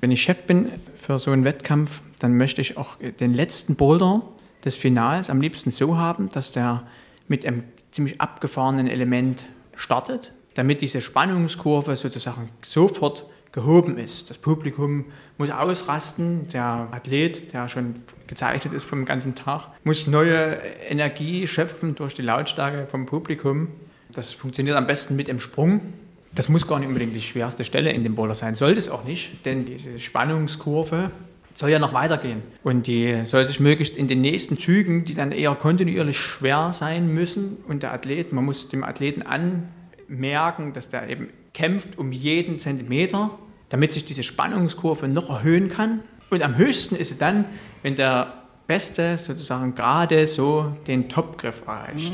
Wenn ich Chef bin für so einen Wettkampf, dann möchte ich auch den letzten Boulder des Finals am liebsten so haben, dass der mit einem ziemlich abgefahrenen Element startet, damit diese Spannungskurve sozusagen sofort gehoben ist. Das Publikum muss ausrasten, der Athlet, der schon gezeichnet ist vom ganzen Tag, muss neue Energie schöpfen durch die Lautstärke vom Publikum. Das funktioniert am besten mit dem Sprung. Das muss gar nicht unbedingt die schwerste Stelle in dem Boulder sein, sollte es auch nicht, denn diese Spannungskurve soll ja noch weitergehen. Und die soll sich möglichst in den nächsten Zügen, die dann eher kontinuierlich schwer sein müssen, und der Athlet, man muss dem Athleten anmerken, dass der eben kämpft um jeden Zentimeter, damit sich diese Spannungskurve noch erhöhen kann. Und am höchsten ist sie dann, wenn der Beste sozusagen gerade so den Topgriff erreicht.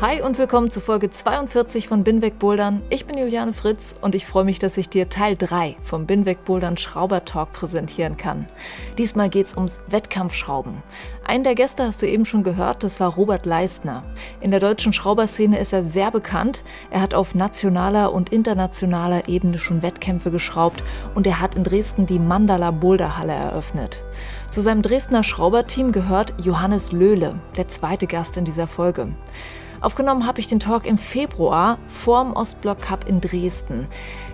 Hi und willkommen zu Folge 42 von Binweg Bouldern. Ich bin Juliane Fritz und ich freue mich, dass ich dir Teil 3 vom Binweg Bouldern Schrauber Talk präsentieren kann. Diesmal geht es ums Wettkampfschrauben. Einen der Gäste hast du eben schon gehört, das war Robert Leistner. In der deutschen Schrauberszene ist er sehr bekannt. Er hat auf nationaler und internationaler Ebene schon Wettkämpfe geschraubt und er hat in Dresden die Mandala Boulderhalle eröffnet. Zu seinem Dresdner Schrauberteam gehört Johannes Löhle, der zweite Gast in dieser Folge. Aufgenommen habe ich den Talk im Februar vorm Ostblock Cup in Dresden.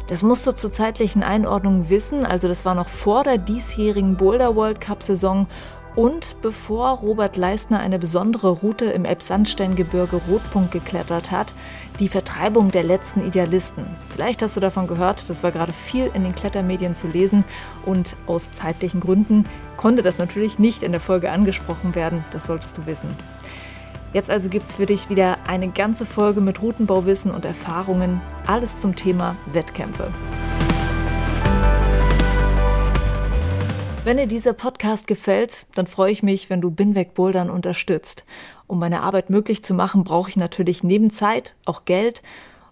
Das musst du zur zeitlichen Einordnung wissen, also das war noch vor der diesjährigen Boulder World Cup Saison und bevor Robert Leistner eine besondere Route im Elbsandsteingebirge Rotpunkt geklettert hat, die Vertreibung der letzten Idealisten. Vielleicht hast du davon gehört, das war gerade viel in den Klettermedien zu lesen und aus zeitlichen Gründen konnte das natürlich nicht in der Folge angesprochen werden, das solltest du wissen. Jetzt also gibt es für dich wieder eine ganze Folge mit Routenbauwissen und Erfahrungen, alles zum Thema Wettkämpfe. Wenn dir dieser Podcast gefällt, dann freue ich mich, wenn du Binweg Bouldern unterstützt. Um meine Arbeit möglich zu machen, brauche ich natürlich neben Zeit auch Geld.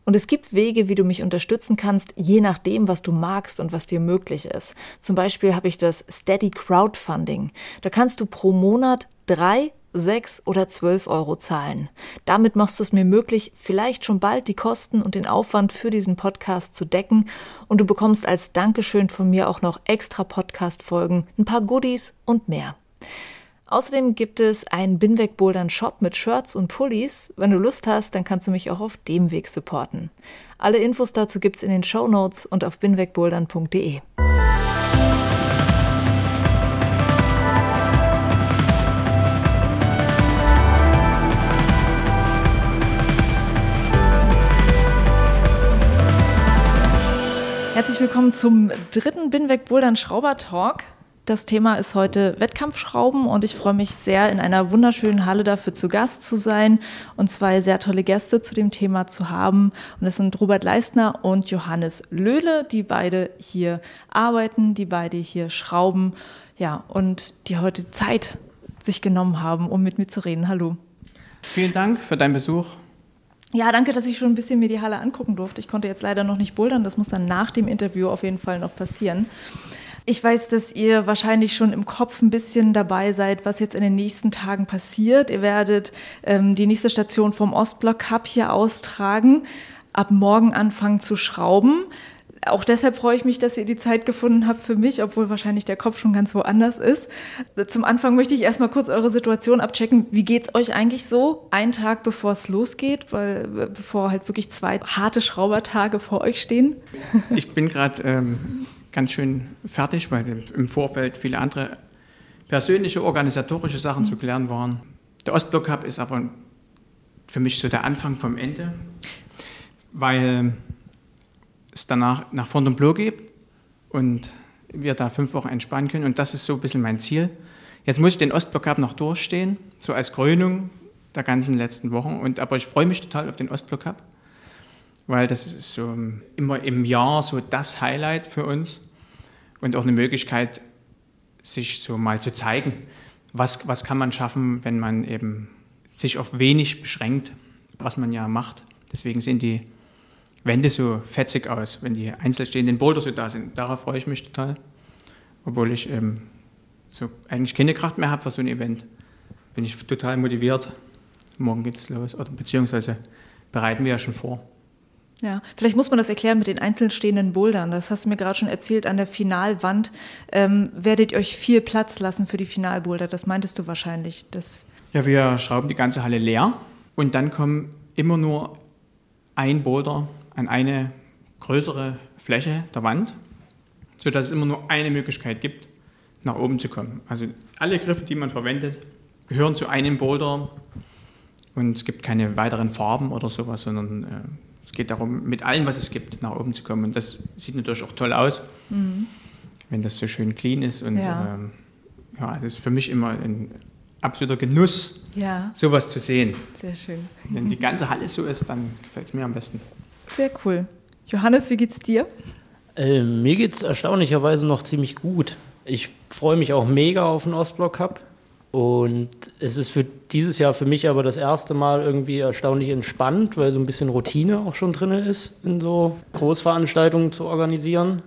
Und es gibt Wege, wie du mich unterstützen kannst, je nachdem, was du magst und was dir möglich ist. Zum Beispiel habe ich das Steady Crowdfunding. Da kannst du pro Monat drei 6 oder 12 Euro zahlen. Damit machst du es mir möglich, vielleicht schon bald die Kosten und den Aufwand für diesen Podcast zu decken und du bekommst als Dankeschön von mir auch noch extra Podcast-Folgen, ein paar Goodies und mehr. Außerdem gibt es einen Binweg Bouldern Shop mit Shirts und Pullis. Wenn du Lust hast, dann kannst du mich auch auf dem Weg supporten. Alle Infos dazu gibt's in den Show Notes und auf binwegbouldern.de. Herzlich willkommen zum dritten Binweg Bouldern Schrauber Talk. Das Thema ist heute Wettkampfschrauben und ich freue mich sehr, in einer wunderschönen Halle dafür zu Gast zu sein und zwei sehr tolle Gäste zu dem Thema zu haben. Und das sind Robert Leistner und Johannes Löhle, die beide hier arbeiten, die beide hier schrauben, ja, und die heute Zeit sich genommen haben, um mit mir zu reden. Hallo. Vielen Dank für deinen Besuch. Ja, danke, dass ich schon ein bisschen mir die Halle angucken durfte. Ich konnte jetzt leider noch nicht bouldern. Das muss dann nach dem Interview auf jeden Fall noch passieren. Ich weiß, dass ihr wahrscheinlich schon im Kopf ein bisschen dabei seid, was jetzt in den nächsten Tagen passiert. Ihr werdet ähm, die nächste Station vom Ostblock Cup hier austragen, ab morgen anfangen zu schrauben auch deshalb freue ich mich, dass ihr die Zeit gefunden habt für mich, obwohl wahrscheinlich der Kopf schon ganz woanders ist. Zum Anfang möchte ich erstmal kurz eure Situation abchecken. Wie geht es euch eigentlich so? Einen Tag bevor es losgeht, weil bevor halt wirklich zwei harte Schraubertage vor euch stehen? Ich bin gerade ähm, ganz schön fertig, weil im Vorfeld viele andere persönliche, organisatorische Sachen mhm. zu klären waren. Der Ostblock Cup ist aber für mich so der Anfang vom Ende, weil es danach nach Fontainebleau geht und wir da fünf Wochen entspannen können. Und das ist so ein bisschen mein Ziel. Jetzt muss ich den Ostblock Cup noch durchstehen, so als Krönung der ganzen letzten Wochen. Und, aber ich freue mich total auf den Ostblock Cup, weil das ist so immer im Jahr so das Highlight für uns und auch eine Möglichkeit, sich so mal zu zeigen, was, was kann man schaffen, wenn man eben sich auf wenig beschränkt, was man ja macht. Deswegen sehen die Wände so fetzig aus, wenn die einzelstehenden Boulder so da sind. Darauf freue ich mich total. Obwohl ich ähm, so eigentlich keine Kraft mehr habe für so ein Event. Bin ich total motiviert. Morgen geht es los. Oder beziehungsweise bereiten wir ja schon vor. Ja, vielleicht muss man das erklären mit den einzeln stehenden Bouldern. Das hast du mir gerade schon erzählt. An der Finalwand ähm, werdet ihr euch viel Platz lassen für die Finalboulder. Das meintest du wahrscheinlich. Das ja, wir schrauben die ganze Halle leer und dann kommen immer nur ein Boulder an eine größere Fläche der Wand, sodass es immer nur eine Möglichkeit gibt, nach oben zu kommen. Also alle Griffe, die man verwendet, gehören zu einem Boulder und es gibt keine weiteren Farben oder sowas, sondern äh, es geht darum, mit allem, was es gibt, nach oben zu kommen. Und das sieht natürlich auch toll aus, mhm. wenn das so schön clean ist. Und ja, ähm, ja das ist für mich immer ein absoluter Genuss, ja. sowas zu sehen. Sehr schön. Wenn die ganze Halle so ist, dann gefällt es mir am besten. Sehr cool. Johannes, wie geht's dir? Äh, mir geht es erstaunlicherweise noch ziemlich gut. Ich freue mich auch mega auf den Ostblock Cup. Und es ist für dieses Jahr für mich aber das erste Mal irgendwie erstaunlich entspannt, weil so ein bisschen Routine auch schon drin ist, in so Großveranstaltungen zu organisieren.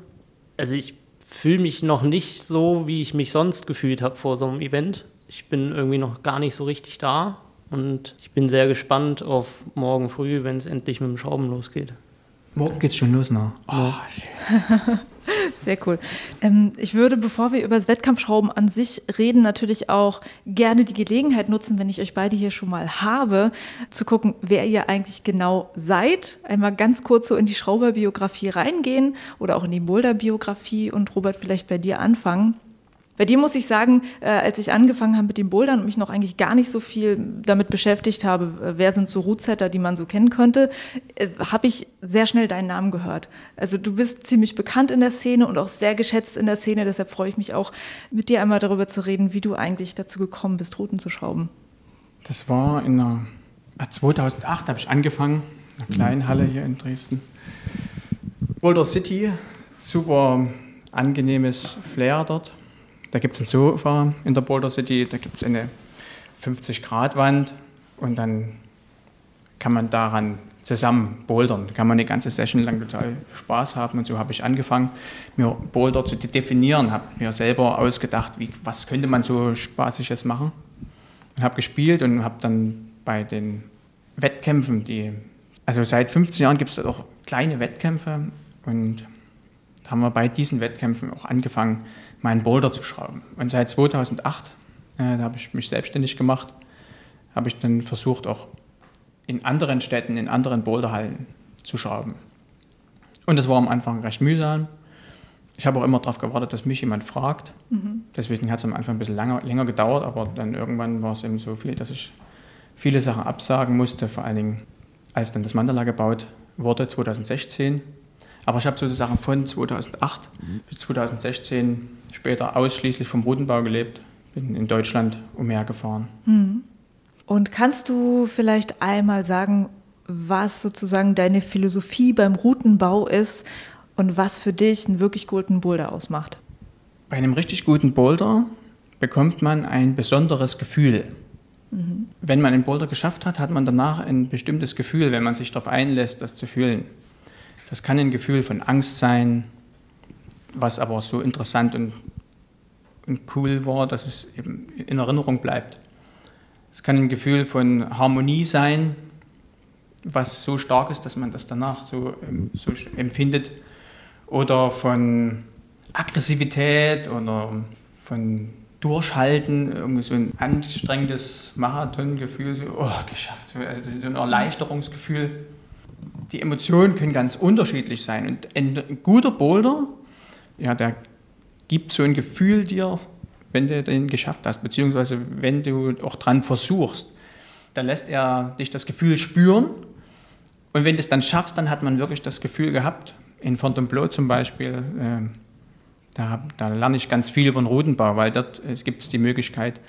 Also ich fühle mich noch nicht so, wie ich mich sonst gefühlt habe vor so einem Event. Ich bin irgendwie noch gar nicht so richtig da und ich bin sehr gespannt auf morgen früh, wenn es endlich mit dem Schrauben losgeht. Morgen geht's schon los, ne? Oh, Sehr cool. Ähm, ich würde, bevor wir über das Wettkampfschrauben an sich reden, natürlich auch gerne die Gelegenheit nutzen, wenn ich euch beide hier schon mal habe, zu gucken, wer ihr eigentlich genau seid. Einmal ganz kurz so in die Schrauberbiografie reingehen oder auch in die Boulderbiografie und Robert vielleicht bei dir anfangen. Bei dir muss ich sagen, äh, als ich angefangen habe mit dem Bouldern und mich noch eigentlich gar nicht so viel damit beschäftigt habe, äh, wer sind so Rootsetter, die man so kennen könnte, äh, habe ich sehr schnell deinen Namen gehört. Also du bist ziemlich bekannt in der Szene und auch sehr geschätzt in der Szene. Deshalb freue ich mich auch, mit dir einmal darüber zu reden, wie du eigentlich dazu gekommen bist, Routen zu schrauben. Das war in der 2008 habe ich angefangen, in einer kleinen Halle hier in Dresden. Boulder City, super angenehmes Flair dort. Da gibt es ein Sofa in der Boulder City, da gibt es eine 50-Grad-Wand und dann kann man daran zusammen bouldern. Da kann man eine ganze Session lang total Spaß haben und so habe ich angefangen, mir Boulder zu definieren, habe mir selber ausgedacht, wie, was könnte man so Spaßiges machen und habe gespielt und habe dann bei den Wettkämpfen, die, also seit 15 Jahren gibt es auch kleine Wettkämpfe und haben wir bei diesen Wettkämpfen auch angefangen, meinen Boulder zu schrauben. Und seit 2008, äh, da habe ich mich selbstständig gemacht, habe ich dann versucht, auch in anderen Städten, in anderen Boulderhallen zu schrauben. Und das war am Anfang recht mühsam. Ich habe auch immer darauf gewartet, dass mich jemand fragt. Mhm. Deswegen hat es am Anfang ein bisschen länger, länger gedauert, aber dann irgendwann war es eben so viel, dass ich viele Sachen absagen musste, vor allen Dingen als dann das Mandala gebaut wurde, 2016. Aber ich habe sozusagen von 2008 mhm. bis 2016 später ausschließlich vom Routenbau gelebt, bin in Deutschland umhergefahren. Mhm. Und kannst du vielleicht einmal sagen, was sozusagen deine Philosophie beim Routenbau ist und was für dich einen wirklich guten Boulder ausmacht? Bei einem richtig guten Boulder bekommt man ein besonderes Gefühl. Mhm. Wenn man einen Boulder geschafft hat, hat man danach ein bestimmtes Gefühl, wenn man sich darauf einlässt, das zu fühlen. Das kann ein Gefühl von Angst sein, was aber so interessant und, und cool war, dass es eben in Erinnerung bleibt. Es kann ein Gefühl von Harmonie sein, was so stark ist, dass man das danach so, ähm, so empfindet. Oder von Aggressivität oder von Durchhalten, irgendwie so ein anstrengendes Marathongefühl, so, oh, geschafft, so ein Erleichterungsgefühl die Emotionen können ganz unterschiedlich sein. Und ein guter Boulder, ja, der gibt so ein Gefühl dir, wenn du den geschafft hast, beziehungsweise wenn du auch dran versuchst, dann lässt er dich das Gefühl spüren. Und wenn du es dann schaffst, dann hat man wirklich das Gefühl gehabt. In Fontainebleau zum Beispiel, äh, da, da, lerne ich ganz viel über den Rudenbau, weil dort äh, gibt es die Möglichkeit,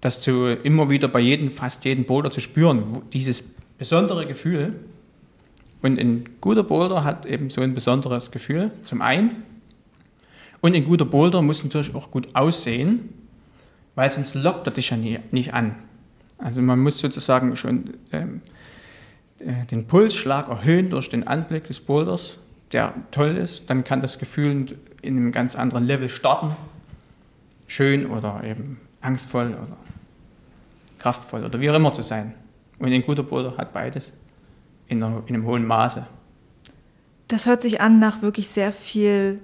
das zu, immer wieder bei jedem, fast jedem Boulder zu spüren, dieses besondere Gefühl. Und ein guter Boulder hat eben so ein besonderes Gefühl, zum einen. Und ein guter Boulder muss natürlich auch gut aussehen, weil sonst lockt er dich ja nie, nicht an. Also man muss sozusagen schon ähm, äh, den Pulsschlag erhöhen durch den Anblick des Boulders, der toll ist. Dann kann das Gefühl in einem ganz anderen Level starten. Schön oder eben angstvoll oder kraftvoll oder wie auch immer zu sein. Und ein guter Boulder hat beides in, einer, in einem hohen Maße. Das hört sich an nach wirklich sehr viel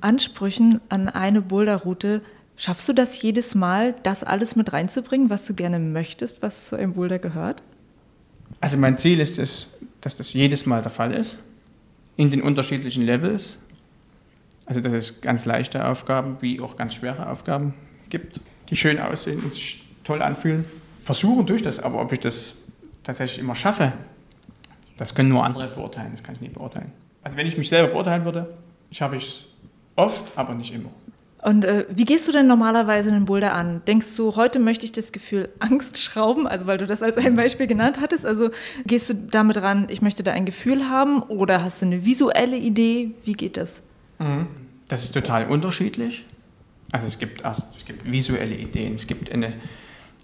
Ansprüchen an eine Boulderroute. Schaffst du das jedes Mal, das alles mit reinzubringen, was du gerne möchtest, was zu einem Boulder gehört? Also mein Ziel ist es, dass das jedes Mal der Fall ist, in den unterschiedlichen Levels. Also dass es ganz leichte Aufgaben wie auch ganz schwere Aufgaben gibt, die schön aussehen und sich toll anfühlen. Versuchen durch das, aber ob ich das tatsächlich immer schaffe, das können nur andere beurteilen, das kann ich nicht beurteilen. Also wenn ich mich selber beurteilen würde, schaffe ich es oft, aber nicht immer. Und äh, wie gehst du denn normalerweise einen Boulder an? Denkst du, heute möchte ich das Gefühl Angst schrauben, also weil du das als ein Beispiel genannt hattest? Also gehst du damit ran, ich möchte da ein Gefühl haben oder hast du eine visuelle Idee? Wie geht das? Mhm. Das ist total unterschiedlich. Also es gibt erst es gibt visuelle Ideen, es gibt eine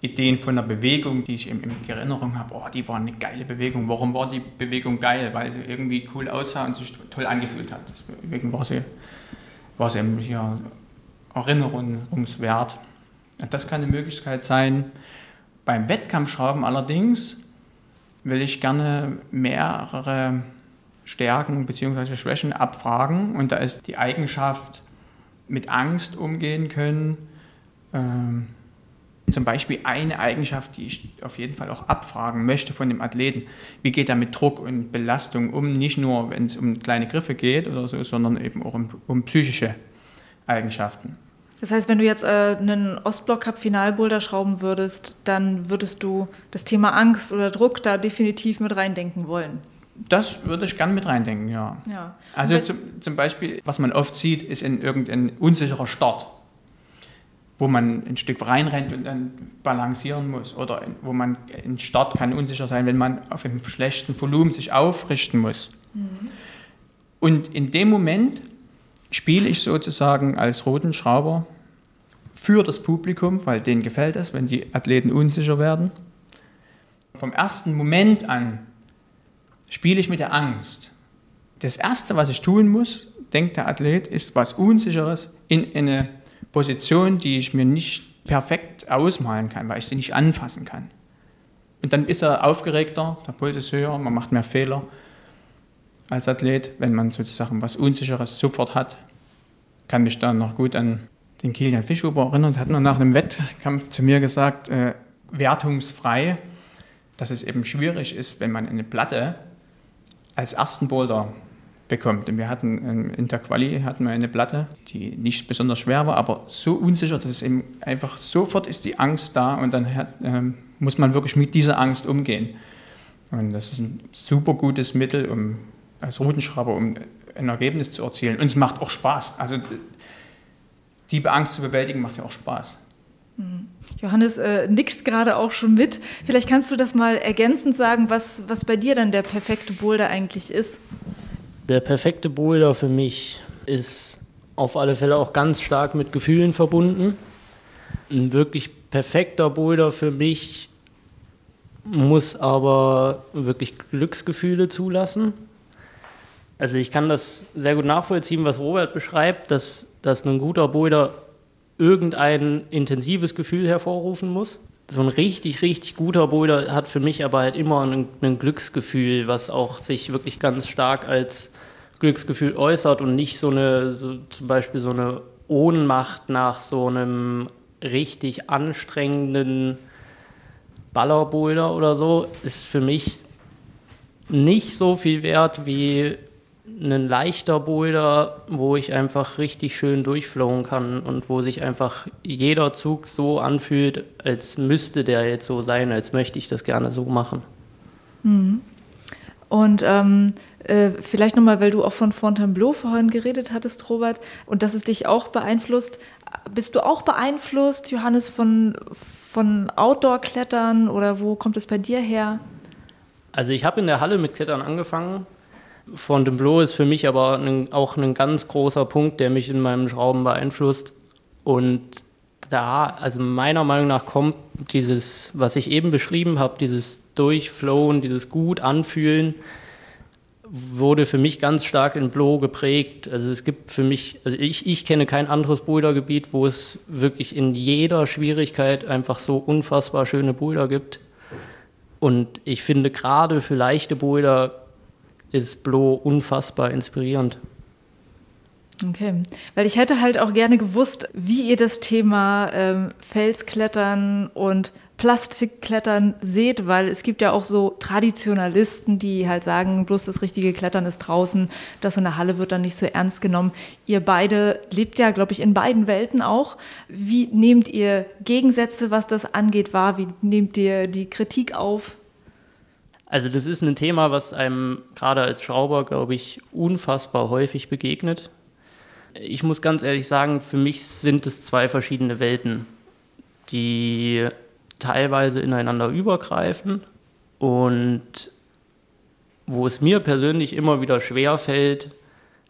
Ideen von einer Bewegung, die ich in, in Erinnerung habe. Oh, die war eine geile Bewegung. Warum war die Bewegung geil? Weil sie irgendwie cool aussah und sich toll angefühlt hat. Deswegen war sie, war sie ja, erinnerungswert. Das kann eine Möglichkeit sein. Beim Wettkampfschrauben allerdings will ich gerne mehrere Stärken bzw. Schwächen abfragen. Und da ist die Eigenschaft mit Angst umgehen können. Ähm, zum Beispiel eine Eigenschaft, die ich auf jeden Fall auch abfragen möchte von dem Athleten. Wie geht er mit Druck und Belastung um? Nicht nur, wenn es um kleine Griffe geht oder so, sondern eben auch um, um psychische Eigenschaften. Das heißt, wenn du jetzt äh, einen Ostblock-Cup-Finalboulder schrauben würdest, dann würdest du das Thema Angst oder Druck da definitiv mit reindenken wollen. Das würde ich gern mit reindenken, ja. ja. Also zum, zum Beispiel, was man oft sieht, ist in irgendein unsicherer Start, wo man ein Stück reinrennt und dann balancieren muss. Oder wo man, ein Start kann unsicher sein, wenn man auf einem schlechten Volumen sich aufrichten muss. Mhm. Und in dem Moment spiele ich sozusagen als roten Schrauber für das Publikum, weil denen gefällt es, wenn die Athleten unsicher werden. Vom ersten Moment an spiele ich mit der Angst. Das Erste, was ich tun muss, denkt der Athlet, ist was Unsicheres in eine Position, die ich mir nicht perfekt ausmalen kann, weil ich sie nicht anfassen kann. Und dann ist er aufgeregter, der Puls ist höher, man macht mehr Fehler als Athlet, wenn man sozusagen was Unsicheres sofort hat. Kann mich da noch gut an den Kilian Fischhuber erinnern, hat mir nach einem Wettkampf zu mir gesagt, äh, wertungsfrei, dass es eben schwierig ist, wenn man eine Platte als ersten Boulder bekommt. Und wir hatten ähm, in der Quali hatten wir eine Platte, die nicht besonders schwer war, aber so unsicher, dass es eben einfach sofort ist die Angst da und dann hat, ähm, muss man wirklich mit dieser Angst umgehen. Und das ist ein super gutes Mittel, um als Routenschrauber, um ein Ergebnis zu erzielen. Und es macht auch Spaß. Also die Angst zu bewältigen macht ja auch Spaß. Mhm. Johannes äh, nickt gerade auch schon mit. Vielleicht kannst du das mal ergänzend sagen, was, was bei dir dann der perfekte Boulder eigentlich ist. Der perfekte Boulder für mich ist auf alle Fälle auch ganz stark mit Gefühlen verbunden. Ein wirklich perfekter Boulder für mich muss aber wirklich Glücksgefühle zulassen. Also ich kann das sehr gut nachvollziehen, was Robert beschreibt, dass, dass ein guter Boulder irgendein intensives Gefühl hervorrufen muss. So ein richtig, richtig guter Boulder hat für mich aber halt immer ein, ein Glücksgefühl, was auch sich wirklich ganz stark als Glücksgefühl äußert und nicht so eine, so zum Beispiel so eine Ohnmacht nach so einem richtig anstrengenden Ballerboulder oder so, ist für mich nicht so viel wert wie ein leichter Boulder, wo ich einfach richtig schön durchflowen kann und wo sich einfach jeder Zug so anfühlt, als müsste der jetzt so sein, als möchte ich das gerne so machen. Mhm. Und ähm, äh, vielleicht nochmal, weil du auch von Fontainebleau vorhin geredet hattest, Robert, und dass es dich auch beeinflusst. Bist du auch beeinflusst, Johannes, von, von Outdoor-Klettern oder wo kommt es bei dir her? Also ich habe in der Halle mit Klettern angefangen Fontainebleau ist für mich aber ein, auch ein ganz großer Punkt, der mich in meinem Schrauben beeinflusst. Und da, also meiner Meinung nach kommt dieses, was ich eben beschrieben habe, dieses Durchflowen, dieses gut anfühlen, wurde für mich ganz stark in Blow geprägt. Also es gibt für mich, also ich, ich kenne kein anderes Bouldergebiet, wo es wirklich in jeder Schwierigkeit einfach so unfassbar schöne Boulder gibt. Und ich finde gerade für leichte Boulder ist Blow unfassbar inspirierend. Okay, weil ich hätte halt auch gerne gewusst, wie ihr das Thema ähm, Felsklettern und Plastikklettern seht, weil es gibt ja auch so Traditionalisten, die halt sagen, bloß das richtige Klettern ist draußen, das in der Halle wird dann nicht so ernst genommen. Ihr beide lebt ja, glaube ich, in beiden Welten auch. Wie nehmt ihr Gegensätze, was das angeht, wahr? Wie nehmt ihr die Kritik auf? Also das ist ein Thema, was einem gerade als Schrauber, glaube ich, unfassbar häufig begegnet. Ich muss ganz ehrlich sagen, für mich sind es zwei verschiedene Welten, die teilweise ineinander übergreifen und wo es mir persönlich immer wieder schwer fällt,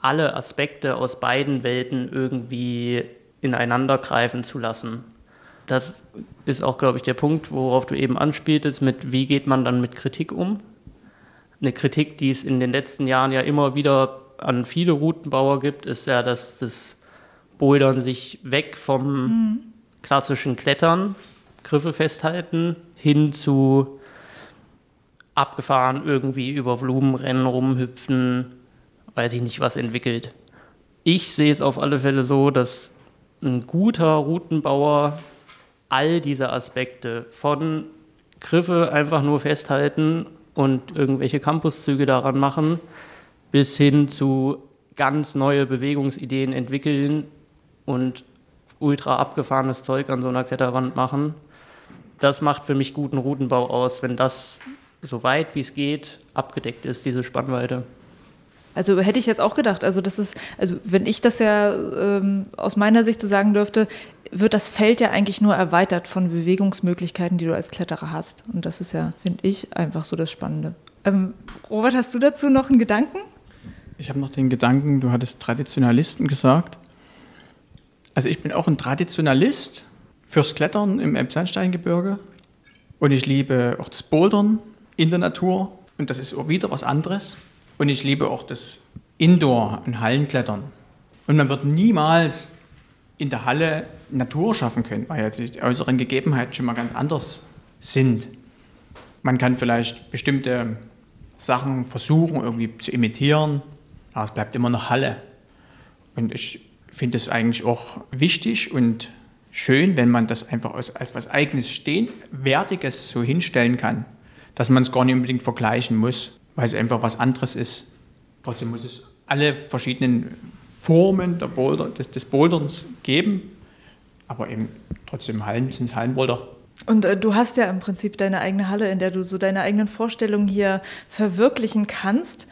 alle Aspekte aus beiden Welten irgendwie ineinander greifen zu lassen. Das ist auch, glaube ich, der Punkt, worauf du eben anspieltest, mit wie geht man dann mit Kritik um. Eine Kritik, die es in den letzten Jahren ja immer wieder an viele Routenbauer gibt, ist ja, dass das Bouldern sich weg vom mhm. klassischen Klettern, Griffe festhalten, hin zu abgefahren irgendwie über Blumenrennen rumhüpfen, weiß ich nicht was entwickelt. Ich sehe es auf alle Fälle so, dass ein guter Routenbauer all diese Aspekte von Griffe einfach nur festhalten und irgendwelche Campuszüge daran machen, bis hin zu ganz neue Bewegungsideen entwickeln und ultra abgefahrenes Zeug an so einer Kletterwand machen. Das macht für mich guten Routenbau aus, wenn das so weit wie es geht abgedeckt ist, diese Spannweite. Also hätte ich jetzt auch gedacht, also das ist, also wenn ich das ja ähm, aus meiner Sicht so sagen dürfte, wird das Feld ja eigentlich nur erweitert von Bewegungsmöglichkeiten, die du als Kletterer hast. Und das ist ja, finde ich, einfach so das Spannende. Ähm, Robert, hast du dazu noch einen Gedanken? Ich habe noch den Gedanken, du hattest Traditionalisten gesagt. Also ich bin auch ein Traditionalist fürs Klettern im Elbsandsteingebirge und ich liebe auch das Bouldern in der Natur und das ist auch wieder was anderes. Und ich liebe auch das Indoor- und Hallenklettern. Und man wird niemals in der Halle Natur schaffen können, weil ja die äußeren Gegebenheiten schon mal ganz anders sind. Man kann vielleicht bestimmte Sachen versuchen, irgendwie zu imitieren, aber es bleibt immer noch Halle. Und ich finde es eigentlich auch wichtig und schön, wenn man das einfach als, als was Eigenes stehen, Wertiges so hinstellen kann, dass man es gar nicht unbedingt vergleichen muss weil es einfach was anderes ist. Trotzdem muss es alle verschiedenen Formen der Boulder, des, des Boulderns geben, aber eben trotzdem Hallen sind es Hallenboulder. Und äh, du hast ja im Prinzip deine eigene Halle, in der du so deine eigenen Vorstellungen hier verwirklichen kannst.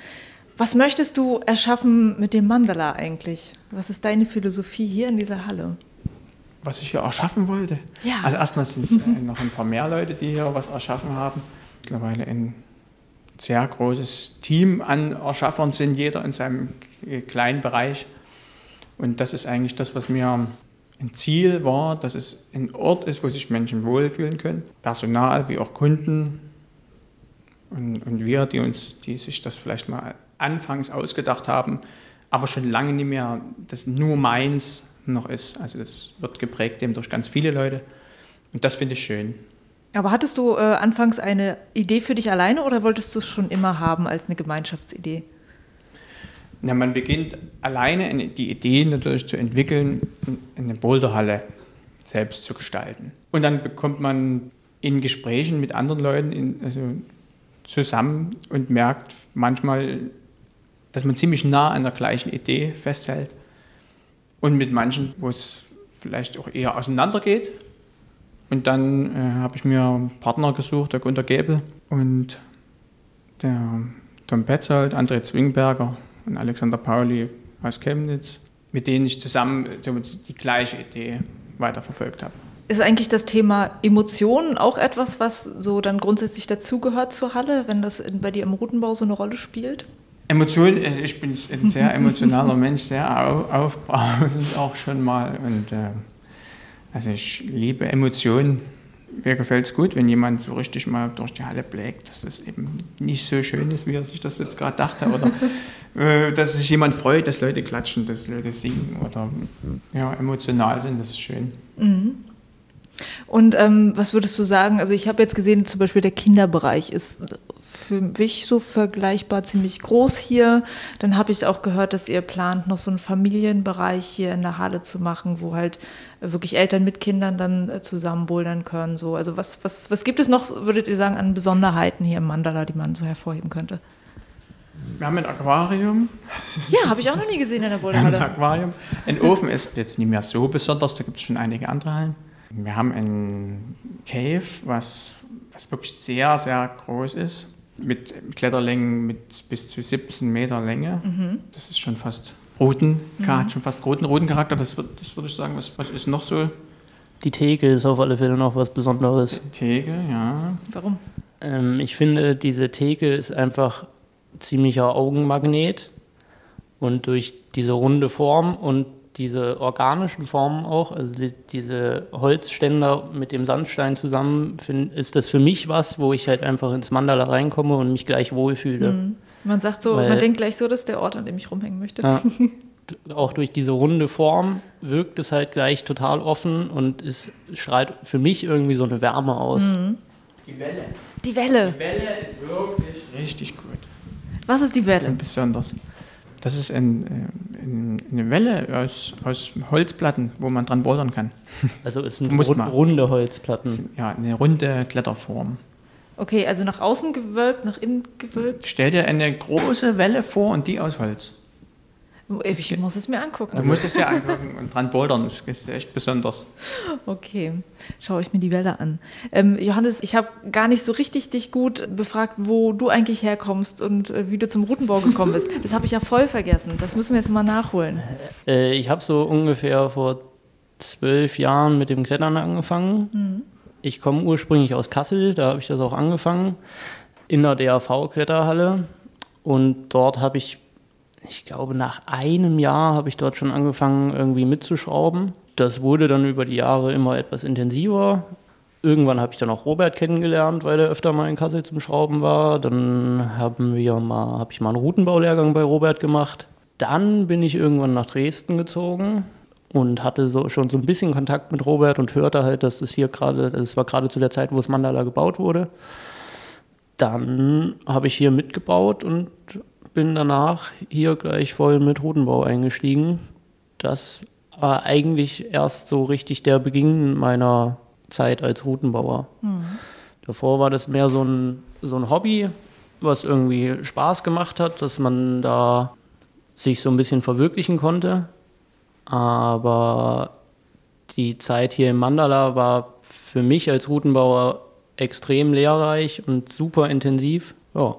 Was möchtest du erschaffen mit dem Mandala eigentlich? Was ist deine Philosophie hier in dieser Halle? Was ich hier erschaffen wollte? Ja. Also erstmal sind es noch ein paar mehr Leute, die hier was erschaffen haben. Mittlerweile in sehr großes Team an Erschaffern sind, jeder in seinem kleinen Bereich. Und das ist eigentlich das, was mir ein Ziel war, dass es ein Ort ist, wo sich Menschen wohlfühlen können, Personal wie auch Kunden und, und wir, die uns, die sich das vielleicht mal anfangs ausgedacht haben, aber schon lange nicht mehr das nur meins noch ist. Also das wird geprägt eben durch ganz viele Leute und das finde ich schön. Aber hattest du äh, anfangs eine Idee für dich alleine oder wolltest du es schon immer haben als eine Gemeinschaftsidee? Na, man beginnt alleine die Idee natürlich zu entwickeln, eine Boulderhalle selbst zu gestalten. Und dann bekommt man in Gesprächen mit anderen Leuten in, also zusammen und merkt manchmal, dass man ziemlich nah an der gleichen Idee festhält. Und mit manchen, wo es vielleicht auch eher auseinandergeht, und dann äh, habe ich mir einen Partner gesucht, der Gunter Gebel und der Tom Petzold, André Zwingberger und Alexander Pauli aus Chemnitz, mit denen ich zusammen die gleiche Idee weiterverfolgt habe. Ist eigentlich das Thema Emotionen auch etwas, was so dann grundsätzlich dazugehört zur Halle, wenn das bei dir im Routenbau so eine Rolle spielt? Emotionen, also ich bin ein sehr emotionaler Mensch, sehr auf, aufbrausend auch schon mal. Und äh, also ich liebe Emotionen. Mir gefällt es gut, wenn jemand so richtig mal durch die Halle blägt, dass das eben nicht so schön ist, wie er sich das jetzt gerade dachte. Oder äh, dass sich jemand freut, dass Leute klatschen, dass Leute singen oder ja, emotional sind, das ist schön. Mhm. Und ähm, was würdest du sagen? Also ich habe jetzt gesehen, zum Beispiel der Kinderbereich ist für mich so vergleichbar ziemlich groß hier. Dann habe ich auch gehört, dass ihr plant, noch so einen Familienbereich hier in der Halle zu machen, wo halt wirklich Eltern mit Kindern dann äh, zusammen bouldern können. So. Also was, was, was gibt es noch, würdet ihr sagen, an Besonderheiten hier im Mandala, die man so hervorheben könnte? Wir haben ein Aquarium. Ja, habe ich auch noch nie gesehen in der Boulderhalle. Ein Aquarium. Ein Ofen ist jetzt nicht mehr so besonders, da gibt es schon einige andere Hallen. Wir haben ein Cave, was, was wirklich sehr, sehr groß ist mit Kletterlängen mit bis zu 17 Meter Länge. Mhm. Das ist schon fast roten, mhm. schon fast roten, roten Charakter. Das, das würde ich sagen, was, was ist noch so? Die Theke ist auf alle Fälle noch was Besonderes. Die Theke, ja. Warum? Ähm, ich finde, diese Theke ist einfach ziemlicher Augenmagnet. Und durch diese runde Form und diese organischen Formen auch, also die, diese Holzständer mit dem Sandstein zusammen, find, ist das für mich was, wo ich halt einfach ins Mandala reinkomme und mich gleich wohlfühle. Mhm. Man sagt so, Weil, man denkt gleich so, das ist der Ort, an dem ich rumhängen möchte. Ja, auch durch diese runde Form wirkt es halt gleich total offen und es strahlt für mich irgendwie so eine Wärme aus. Mhm. Die Welle. Die Welle. Die Welle ist wirklich richtig gut. Was ist die Welle? Besonders. Das ist ein, äh, ein, eine Welle aus, aus Holzplatten, wo man dran bouldern kann. Also es sind rund, runde Holzplatten. Ja, eine runde Kletterform. Okay, also nach außen gewölbt, nach innen gewölbt. Stell dir eine große Welle vor und die aus Holz. Ich muss es mir angucken. Du musst es dir angucken und dran bouldern, das ist echt besonders. Okay, schaue ich mir die Wälder an. Ähm, Johannes, ich habe gar nicht so richtig dich gut befragt, wo du eigentlich herkommst und äh, wie du zum Routenbau gekommen bist. Das habe ich ja voll vergessen. Das müssen wir jetzt mal nachholen. Äh, ich habe so ungefähr vor zwölf Jahren mit dem Klettern angefangen. Mhm. Ich komme ursprünglich aus Kassel, da habe ich das auch angefangen, in der DAV-Kletterhalle. Und dort habe ich ich glaube, nach einem Jahr habe ich dort schon angefangen, irgendwie mitzuschrauben. Das wurde dann über die Jahre immer etwas intensiver. Irgendwann habe ich dann auch Robert kennengelernt, weil er öfter mal in Kassel zum Schrauben war. Dann haben wir habe ich mal einen Routenbaulehrgang bei Robert gemacht. Dann bin ich irgendwann nach Dresden gezogen und hatte so schon so ein bisschen Kontakt mit Robert und hörte halt, dass es hier gerade, es war gerade zu der Zeit, wo das Mandala gebaut wurde. Dann habe ich hier mitgebaut und bin danach hier gleich voll mit Rudenbau eingestiegen. Das war eigentlich erst so richtig der Beginn meiner Zeit als Routenbauer. Mhm. Davor war das mehr so ein, so ein Hobby, was irgendwie Spaß gemacht hat, dass man da sich so ein bisschen verwirklichen konnte. Aber die Zeit hier im Mandala war für mich als Routenbauer extrem lehrreich und super intensiv. Ja,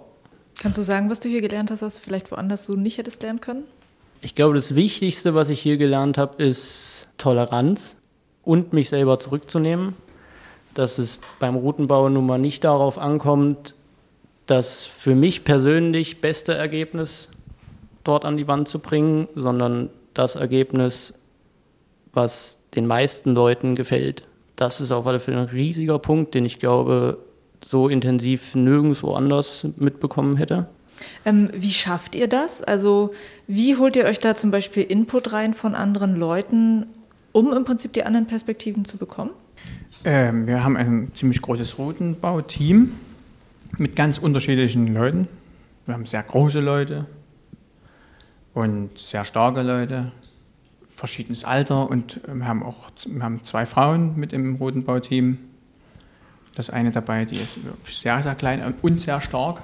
Kannst du sagen, was du hier gelernt hast, was du vielleicht woanders so nicht hättest lernen können? Ich glaube, das Wichtigste, was ich hier gelernt habe, ist Toleranz und mich selber zurückzunehmen. Dass es beim Routenbau nun mal nicht darauf ankommt, das für mich persönlich beste Ergebnis dort an die Wand zu bringen, sondern das Ergebnis, was den meisten Leuten gefällt. Das ist auf alle Fälle ein riesiger Punkt, den ich glaube, so intensiv nirgendwo anders mitbekommen hätte. Ähm, wie schafft ihr das? Also wie holt ihr euch da zum Beispiel Input rein von anderen Leuten, um im Prinzip die anderen Perspektiven zu bekommen? Ähm, wir haben ein ziemlich großes Routenbauteam mit ganz unterschiedlichen Leuten. Wir haben sehr große Leute und sehr starke Leute, verschiedenes Alter und wir haben auch wir haben zwei Frauen mit im Routenbauteam das eine dabei, die ist wirklich sehr, sehr klein und sehr stark.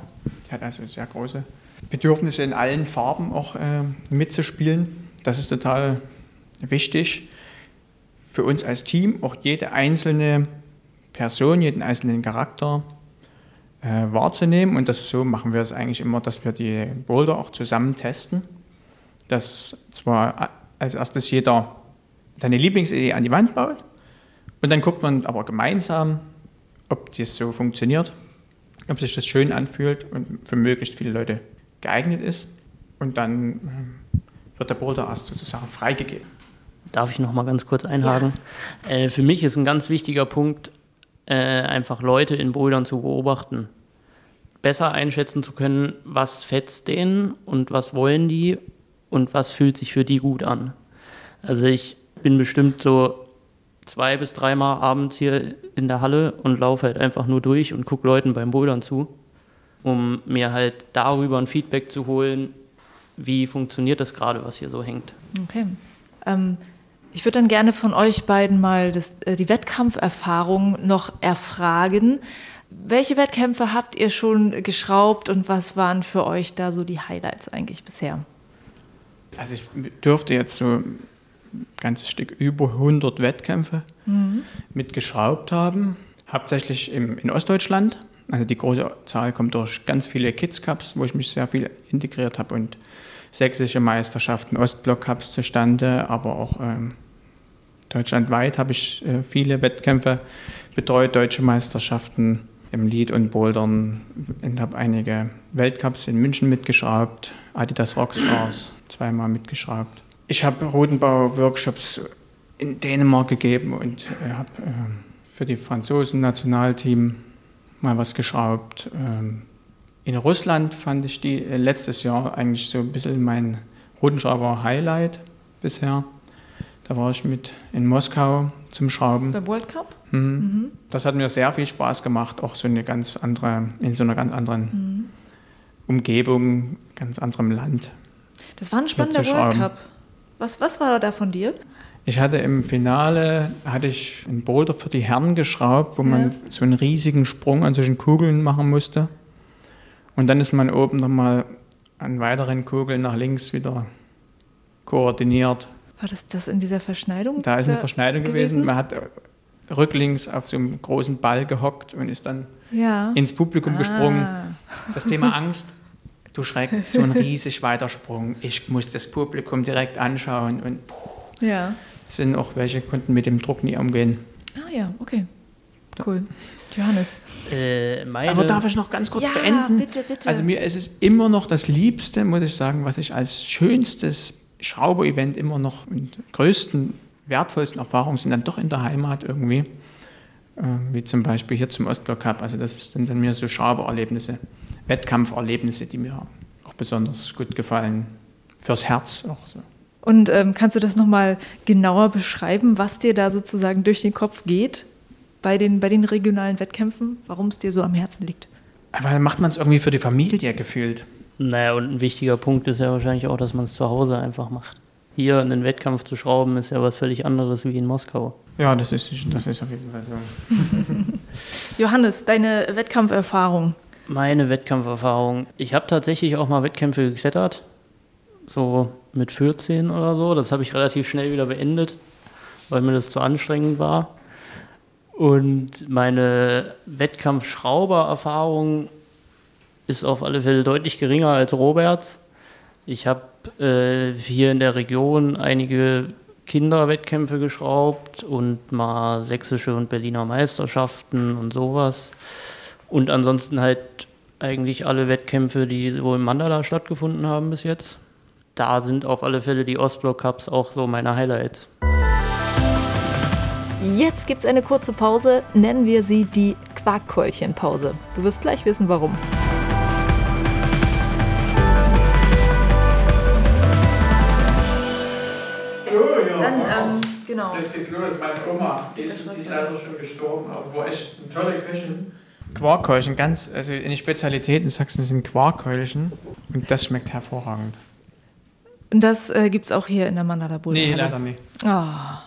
Die hat also sehr große Bedürfnisse in allen Farben auch äh, mitzuspielen. Das ist total wichtig für uns als Team, auch jede einzelne Person, jeden einzelnen Charakter äh, wahrzunehmen. Und das so machen wir es eigentlich immer, dass wir die Boulder auch zusammen testen. Dass zwar als erstes jeder seine Lieblingsidee an die Wand baut und dann guckt man aber gemeinsam, ob das so funktioniert, ob sich das schön anfühlt und für möglichst viele Leute geeignet ist. Und dann äh, wird der Boulder erst sozusagen freigegeben. Darf ich noch mal ganz kurz einhaken? Ja. Äh, für mich ist ein ganz wichtiger Punkt, äh, einfach Leute in Bouldern zu beobachten. Besser einschätzen zu können, was fetzt denen und was wollen die und was fühlt sich für die gut an. Also ich bin bestimmt so zwei bis dreimal abends hier in der Halle und laufe halt einfach nur durch und gucke Leuten beim Bouldern zu, um mir halt darüber ein Feedback zu holen, wie funktioniert das gerade, was hier so hängt. Okay. Ähm, ich würde dann gerne von euch beiden mal das, äh, die Wettkampferfahrung noch erfragen. Welche Wettkämpfe habt ihr schon geschraubt und was waren für euch da so die Highlights eigentlich bisher? Also ich dürfte jetzt so ganzes Stück über 100 Wettkämpfe mhm. mitgeschraubt haben, hauptsächlich im, in Ostdeutschland. Also die große Zahl kommt durch ganz viele Kids Cups, wo ich mich sehr viel integriert habe und sächsische Meisterschaften, Ostblock Cups zustande, aber auch ähm, deutschlandweit habe ich äh, viele Wettkämpfe betreut, deutsche Meisterschaften im Lead und Bouldern und habe einige Weltcups in München mitgeschraubt, Adidas Rockstars zweimal mitgeschraubt. Ich habe Rodenbau-Workshops in Dänemark gegeben und äh, habe äh, für die Franzosen Nationalteam mal was geschraubt. Ähm, in Russland fand ich die äh, letztes Jahr eigentlich so ein bisschen mein Rodenschrauber-Highlight bisher. Da war ich mit in Moskau zum Schrauben. Der World Cup? Mhm. Mhm. Das hat mir sehr viel Spaß gemacht, auch so eine ganz andere, in so einer ganz anderen mhm. Umgebung, ganz anderem Land. Das war ein spannender World Cup. Was, was war da von dir? Ich hatte im Finale hatte ich einen Boulder für die Herren geschraubt, wo ja. man so einen riesigen Sprung an solchen Kugeln machen musste. Und dann ist man oben nochmal an weiteren Kugeln nach links wieder koordiniert. War das das in dieser Verschneidung? Da ist eine Verschneidung gewesen. gewesen. Man hat rücklings auf so einem großen Ball gehockt und ist dann ja. ins Publikum ah. gesprungen. Das Thema Angst du schreckst, so ein riesig weiter Sprung. Ich muss das Publikum direkt anschauen und puh, ja. sind auch welche konnten mit dem Druck nie umgehen. Ah ja, okay. Cool. Johannes. Äh, Aber darf ich noch ganz kurz ja, beenden? bitte, bitte. Also mir ist es immer noch das Liebste, muss ich sagen, was ich als schönstes Schrauber-Event immer noch und größten, wertvollsten Erfahrungen sind dann doch in der Heimat irgendwie. Äh, wie zum Beispiel hier zum Ostblock Cup. Also das sind dann mir so Schraubererlebnisse. Wettkampferlebnisse, die mir auch besonders gut gefallen. Fürs Herz auch so. Und ähm, kannst du das nochmal genauer beschreiben, was dir da sozusagen durch den Kopf geht bei den, bei den regionalen Wettkämpfen, warum es dir so am Herzen liegt? Weil macht man es irgendwie für die Familie gefühlt. Naja, und ein wichtiger Punkt ist ja wahrscheinlich auch, dass man es zu Hause einfach macht. Hier einen Wettkampf zu schrauben, ist ja was völlig anderes wie in Moskau. Ja, das ist, das ist auf jeden Fall so. Johannes, deine Wettkampferfahrung, meine Wettkampferfahrung. Ich habe tatsächlich auch mal Wettkämpfe geklettert. So mit 14 oder so. Das habe ich relativ schnell wieder beendet, weil mir das zu anstrengend war. Und meine Wettkampfschrauber-Erfahrung ist auf alle Fälle deutlich geringer als Roberts. Ich habe äh, hier in der Region einige Kinderwettkämpfe geschraubt und mal sächsische und Berliner Meisterschaften und sowas. Und ansonsten halt eigentlich alle Wettkämpfe, die so im Mandala stattgefunden haben bis jetzt. Da sind auf alle Fälle die Ostblock Cups auch so meine Highlights. Jetzt gibt es eine kurze Pause, nennen wir sie die Quarkkeulchenpause. Du wirst gleich wissen, warum. Dann, ähm, genau. Jetzt geht's los. Meine Oma ist, die ist leider schon gestorben, aber war echt eine tolle Köchin. Quarkhäulchen, ganz, also eine Spezialität in Sachsen sind Quarkhäulchen und das schmeckt hervorragend. Und das äh, gibt es auch hier in der Mandala Bulle? Nee, leider nicht. Oh. Aber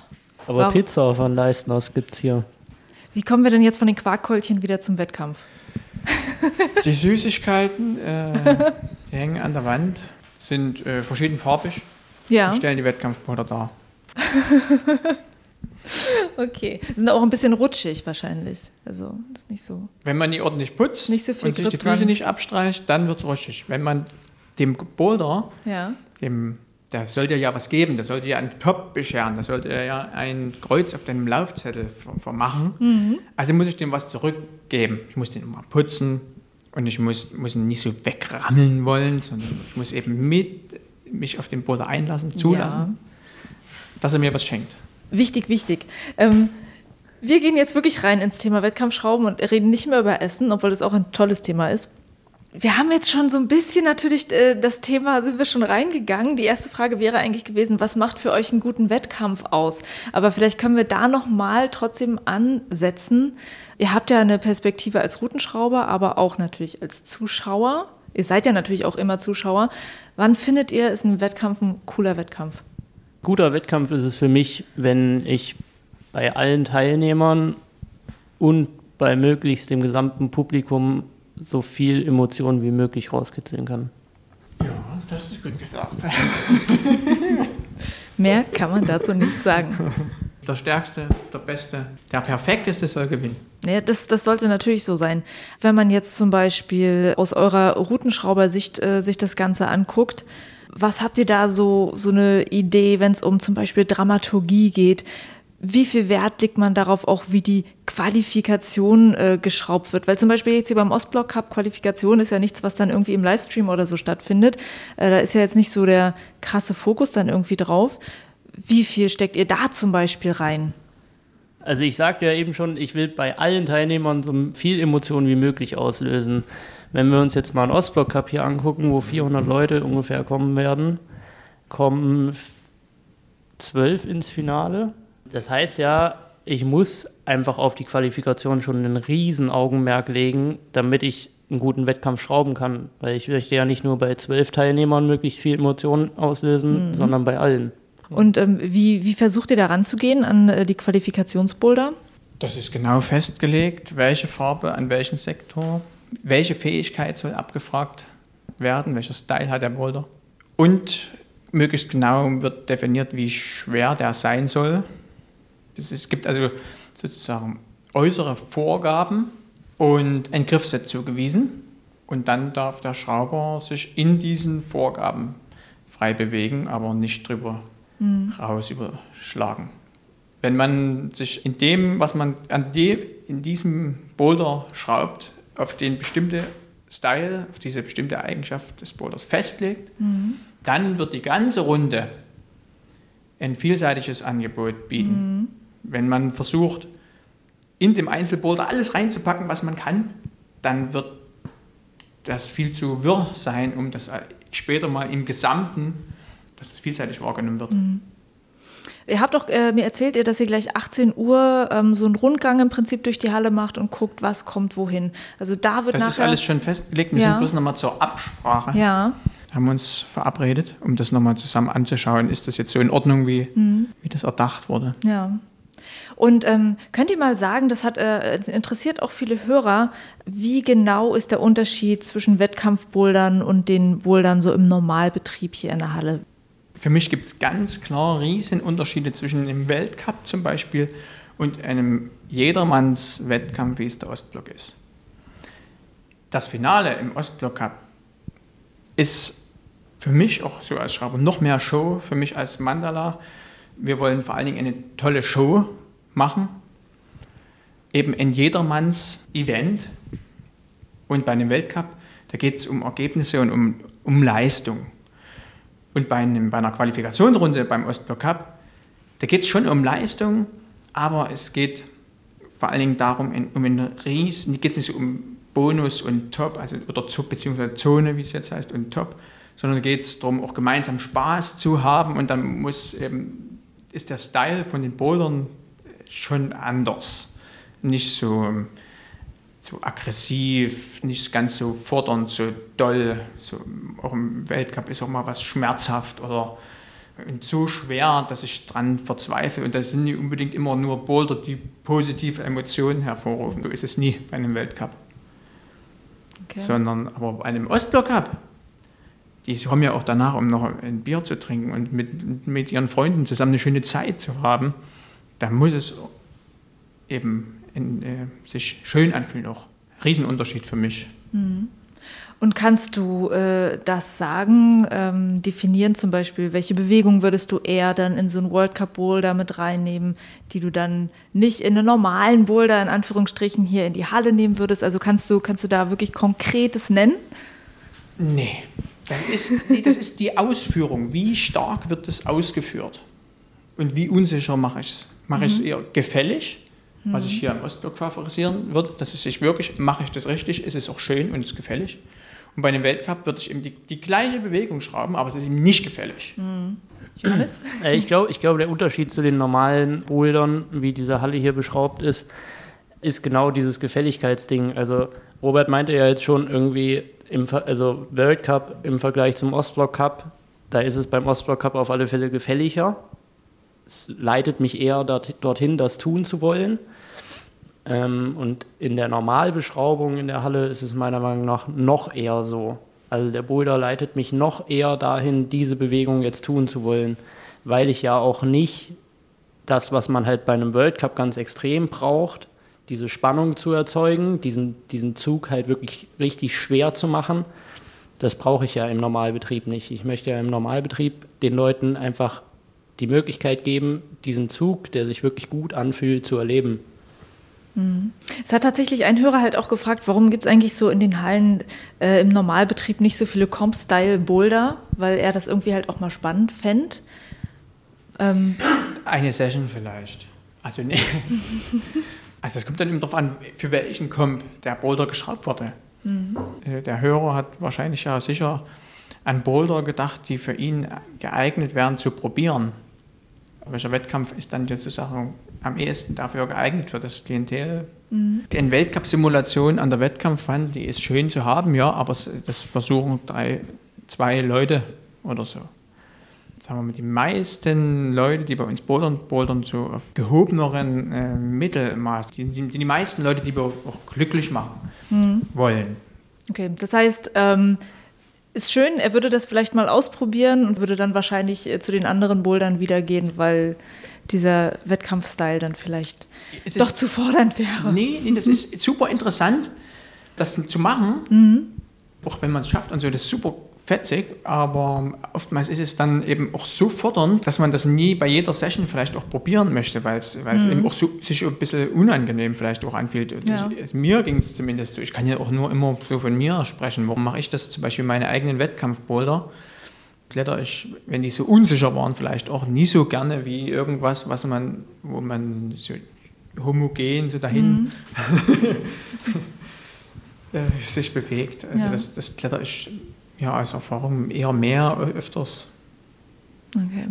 Warum? Pizza von Leistners gibt es hier. Wie kommen wir denn jetzt von den Quarkhäulchen wieder zum Wettkampf? Die Süßigkeiten, äh, die hängen an der Wand, sind äh, verschiedenfarbig ja. und stellen die Wettkampfpuder dar. Okay. Sind auch ein bisschen rutschig wahrscheinlich. Also ist nicht so. Wenn man die ordentlich putzt nicht so viel und sich die Füße nicht abstreicht, dann wird es rutschig. Wenn man dem Boulder, ja. dem, der sollte ja was geben, der sollte ja einen Top bescheren, der sollte ja ein Kreuz auf deinem Laufzettel vermachen. Mhm. Also muss ich dem was zurückgeben. Ich muss den mal putzen, Und ich muss, muss nicht so wegrammeln wollen, sondern ich muss eben mit mich auf den Boulder einlassen, zulassen, ja. dass er mir was schenkt. Wichtig, wichtig. Ähm, wir gehen jetzt wirklich rein ins Thema Wettkampfschrauben und reden nicht mehr über Essen, obwohl das auch ein tolles Thema ist. Wir haben jetzt schon so ein bisschen natürlich äh, das Thema, sind wir schon reingegangen. Die erste Frage wäre eigentlich gewesen, was macht für euch einen guten Wettkampf aus? Aber vielleicht können wir da nochmal trotzdem ansetzen. Ihr habt ja eine Perspektive als Routenschrauber, aber auch natürlich als Zuschauer. Ihr seid ja natürlich auch immer Zuschauer. Wann findet ihr, ist ein Wettkampf ein cooler Wettkampf? Guter Wettkampf ist es für mich, wenn ich bei allen Teilnehmern und bei möglichst dem gesamten Publikum so viel Emotionen wie möglich rauskitzeln kann. Ja, das ist gut gesagt. Mehr kann man dazu nicht sagen. Der Stärkste, der Beste, der Perfekteste soll gewinnen. Ja, das, das sollte natürlich so sein. Wenn man jetzt zum Beispiel aus eurer Routenschrauber-Sicht äh, sich das Ganze anguckt, was habt ihr da so, so eine Idee, wenn es um zum Beispiel Dramaturgie geht? wie viel Wert legt man darauf, auch wie die Qualifikation äh, geschraubt wird? Weil zum Beispiel jetzt hier beim Ostblock Cup Qualifikation ist ja nichts, was dann irgendwie im Livestream oder so stattfindet. Äh, da ist ja jetzt nicht so der krasse Fokus dann irgendwie drauf. Wie viel steckt ihr da zum Beispiel rein? Also ich sagte ja eben schon, ich will bei allen Teilnehmern so viel Emotionen wie möglich auslösen. Wenn wir uns jetzt mal einen Ostblock Cup hier angucken, wo 400 Leute ungefähr kommen werden, kommen zwölf ins Finale das heißt ja, ich muss einfach auf die Qualifikation schon einen riesen Augenmerk legen, damit ich einen guten Wettkampf schrauben kann. Weil ich möchte ja nicht nur bei zwölf Teilnehmern möglichst viel Emotionen auslösen, mhm. sondern bei allen. Und ähm, wie, wie versucht ihr da ranzugehen an äh, die Qualifikationsboulder? Das ist genau festgelegt, welche Farbe an welchen Sektor, welche Fähigkeit soll abgefragt werden, welcher Style hat der Boulder. Und möglichst genau wird definiert, wie schwer der sein soll es gibt also sozusagen äußere Vorgaben und ein Griffset zugewiesen. Und dann darf der Schrauber sich in diesen Vorgaben frei bewegen, aber nicht drüber mhm. raus überschlagen. Wenn man sich in dem, was man an die, in diesem Boulder schraubt, auf den bestimmte Style, auf diese bestimmte Eigenschaft des Boulders festlegt, mhm. dann wird die ganze Runde ein vielseitiges Angebot bieten. Mhm wenn man versucht, in dem Einzelboulder alles reinzupacken, was man kann, dann wird das viel zu wirr sein, um das später mal im Gesamten, dass es vielseitig wahrgenommen wird. Mhm. Ihr habt doch äh, mir erzählt, ihr, dass ihr gleich 18 Uhr ähm, so einen Rundgang im Prinzip durch die Halle macht und guckt, was kommt wohin. Also da wird das nachher... ist alles schon festgelegt. Wir ja. sind bloß nochmal zur Absprache. Ja. Haben uns verabredet, um das nochmal zusammen anzuschauen. Ist das jetzt so in Ordnung, wie, mhm. wie das erdacht wurde? Ja. Und ähm, könnt ihr mal sagen, das hat äh, interessiert auch viele Hörer, wie genau ist der Unterschied zwischen Wettkampfbouldern und den Bouldern so im Normalbetrieb hier in der Halle? Für mich gibt es ganz klar Riesenunterschiede zwischen dem Weltcup zum Beispiel und einem Jedermanns-Wettkampf, wie es der Ostblock ist. Das Finale im Ostblock Cup ist für mich auch so als Schrauber noch mehr Show, für mich als Mandala. Wir wollen vor allen Dingen eine tolle Show machen. Eben ein jedermanns Event. Und bei einem Weltcup, da geht es um Ergebnisse und um, um Leistung. Und bei, einem, bei einer Qualifikationsrunde beim Ostblock Cup, da geht es schon um Leistung, aber es geht vor allen Dingen darum, um einen Riesen, geht es nicht um Bonus und Top, also oder beziehungsweise Zone, wie es jetzt heißt, und Top, sondern geht es darum, auch gemeinsam Spaß zu haben und dann muss eben, ist der Style von den Bouldern schon anders. Nicht so, so aggressiv, nicht ganz so fordernd, so doll. So, auch im Weltcup ist auch mal was schmerzhaft oder so schwer, dass ich dran verzweifle. Und das sind nicht unbedingt immer nur Boulder, die positive Emotionen hervorrufen. So ist es nie bei einem Weltcup. Okay. Sondern aber bei einem Ostblock Cup, die kommen ja auch danach, um noch ein Bier zu trinken und mit, mit ihren Freunden zusammen eine schöne Zeit zu haben da muss es eben in, äh, sich schön anfühlen auch. Riesenunterschied für mich. Mhm. Und kannst du äh, das sagen, ähm, definieren zum Beispiel, welche Bewegung würdest du eher dann in so einen World Cup Boulder mit reinnehmen, die du dann nicht in einen normalen Boulder in Anführungsstrichen hier in die Halle nehmen würdest? Also kannst du, kannst du da wirklich Konkretes nennen? Nee. Das ist, nee, das ist die Ausführung. Wie stark wird das ausgeführt? Und wie unsicher mache ich es? Mache ich es eher gefällig, was ich hier im Ostblock favorisieren würde? Das ist sich wirklich, mache ich das richtig? Ist es auch schön und ist gefällig? Und bei einem Weltcup würde ich eben die, die gleiche Bewegung schrauben, aber es ist ihm nicht gefällig. Äh, Ich glaube, ich glaube, der Unterschied zu den normalen Bouldern, wie diese Halle hier beschraubt ist, ist genau dieses Gefälligkeitsding. Also Robert meinte ja jetzt schon irgendwie, im, Ver- also World Cup im Vergleich zum Ostblock Cup, da ist es beim Ostblock Cup auf alle Fälle gefälliger. Leitet mich eher dort, dorthin, das tun zu wollen. Ähm, und in der Normalbeschraubung in der Halle ist es meiner Meinung nach noch eher so. Also der Boulder leitet mich noch eher dahin, diese Bewegung jetzt tun zu wollen, weil ich ja auch nicht das, was man halt bei einem World Cup ganz extrem braucht, diese Spannung zu erzeugen, diesen, diesen Zug halt wirklich richtig schwer zu machen, das brauche ich ja im Normalbetrieb nicht. Ich möchte ja im Normalbetrieb den Leuten einfach die Möglichkeit geben, diesen Zug, der sich wirklich gut anfühlt, zu erleben. Es hat tatsächlich ein Hörer halt auch gefragt, warum gibt es eigentlich so in den Hallen äh, im Normalbetrieb nicht so viele Comp-Style-Boulder, weil er das irgendwie halt auch mal spannend fände. Ähm, Eine Session vielleicht. Also, nee. also es kommt dann immer darauf an, für welchen Comp der Boulder geschraubt wurde. Äh, Der Hörer hat wahrscheinlich ja sicher an Boulder gedacht, die für ihn geeignet wären zu probieren. Welcher Wettkampf ist dann sozusagen am ehesten dafür geeignet für das Klientel? Die Weltcup-Simulation an der Wettkampfwand, die ist schön zu haben, ja, aber das versuchen drei, zwei Leute oder so. Sagen wir mal, die meisten Leute, die bei uns bouldern, bouldern so auf gehobeneren äh, Mittelmaß. Die sind die, die meisten Leute, die wir auch glücklich machen wollen. okay, das heißt, ähm, ist schön, er würde das vielleicht mal ausprobieren und würde dann wahrscheinlich äh, zu den anderen Bouldern wieder gehen, weil dieser Wettkampfstyle dann vielleicht Es doch zu fordernd wäre. Nee, nee, das ist super interessant, das zu machen. Auch wenn man es schafft und so, das ist super fetzig, aber oftmals ist es dann eben auch so fordernd, dass man das nie bei jeder Session vielleicht auch probieren möchte, weil es, es eben auch so, sich ein bisschen unangenehm vielleicht auch anfühlt. Ja. Ich, mir ging es zumindest so. Ich kann ja auch nur immer so von mir sprechen. Warum mache ich das zum Beispiel meine eigenen Wettkampfboulder? Kletter ich, wenn die so unsicher waren, vielleicht auch nie so gerne wie irgendwas, was man, wo man so homogen so dahin äh, sich bewegt. Also Ja. das, das kletter ich ja als Erfahrung eher mehr öfters. Okay.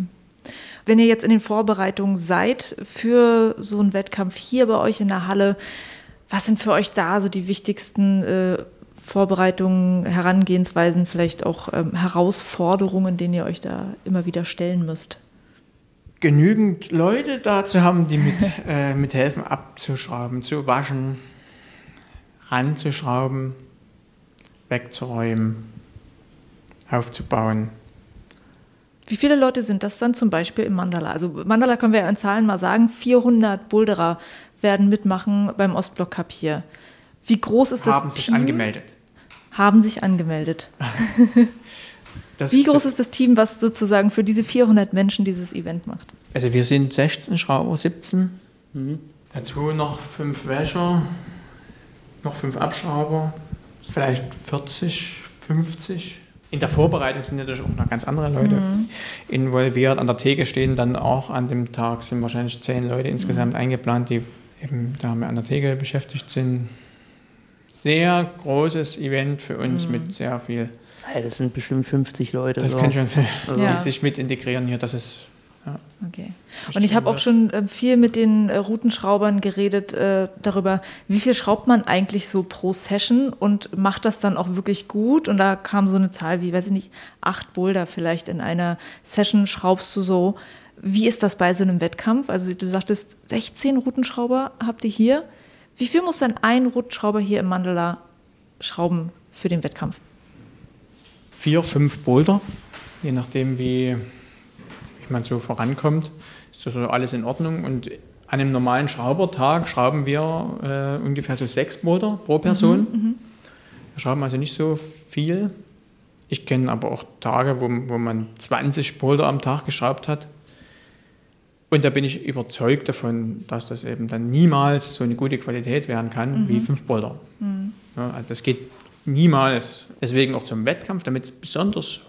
Wenn ihr jetzt in den Vorbereitungen seid für so einen Wettkampf hier bei euch in der Halle, was sind für euch da so die wichtigsten äh, Vorbereitungen, Herangehensweisen, vielleicht auch ähm, Herausforderungen, denen ihr euch da immer wieder stellen müsst? Genügend Leute dazu haben, die mit, äh, mithelfen abzuschrauben, zu waschen, ranzuschrauben, wegzuräumen, aufzubauen. Wie viele Leute sind das dann zum Beispiel im Mandala? Also Mandala können wir ja in Zahlen mal sagen, 400 Boulderer werden mitmachen beim Ostblock Cup hier. Wie groß ist das haben sich Team? angemeldet. Haben sich angemeldet. Das, Wie groß das, ist das Team, was sozusagen für diese 400 Menschen dieses Event macht? Also wir sind 16 Schrauber, 17. Dazu noch fünf Wäscher, noch fünf Abschrauber, vielleicht 40, 50. In der Vorbereitung sind natürlich auch noch ganz andere Leute involviert. An der Theke stehen dann auch an dem Tag sind wahrscheinlich zehn Leute insgesamt eingeplant, die eben da an der Theke beschäftigt sind. Sehr großes Event für uns mit sehr viel. Das sind bestimmt 50 Leute. Das so. kann schon Also, Ja. sich mit integrieren hier. Das ist Okay. Und ich habe auch schon äh, viel mit den äh, Routenschraubern geredet äh, darüber, wie viel schraubt man eigentlich so pro Session und macht das dann auch wirklich gut. Und da kam so eine Zahl wie, weiß ich nicht, acht Boulder vielleicht in einer Session schraubst du so. Wie ist das bei so einem Wettkampf? Also du sagtest, 16 Routenschrauber habt ihr hier. Wie viel muss dann ein Routenschrauber hier im Mandala schrauben für den Wettkampf? vier, fünf Boulder, je nachdem, wie man so vorankommt. Ist das so alles in Ordnung. Und an einem normalen Schraubertag schrauben wir äh, ungefähr so sechs Boulder pro Person. Wir schrauben also nicht so viel. Ich kenne aber auch Tage, wo, wo man 20 Boulder am Tag geschraubt hat. Und da bin ich überzeugt davon, dass das eben dann niemals so eine gute Qualität werden kann mhm. wie 5 Boulder. Mhm. Ja, das geht niemals. Deswegen auch zum Wettkampf, damit es besonders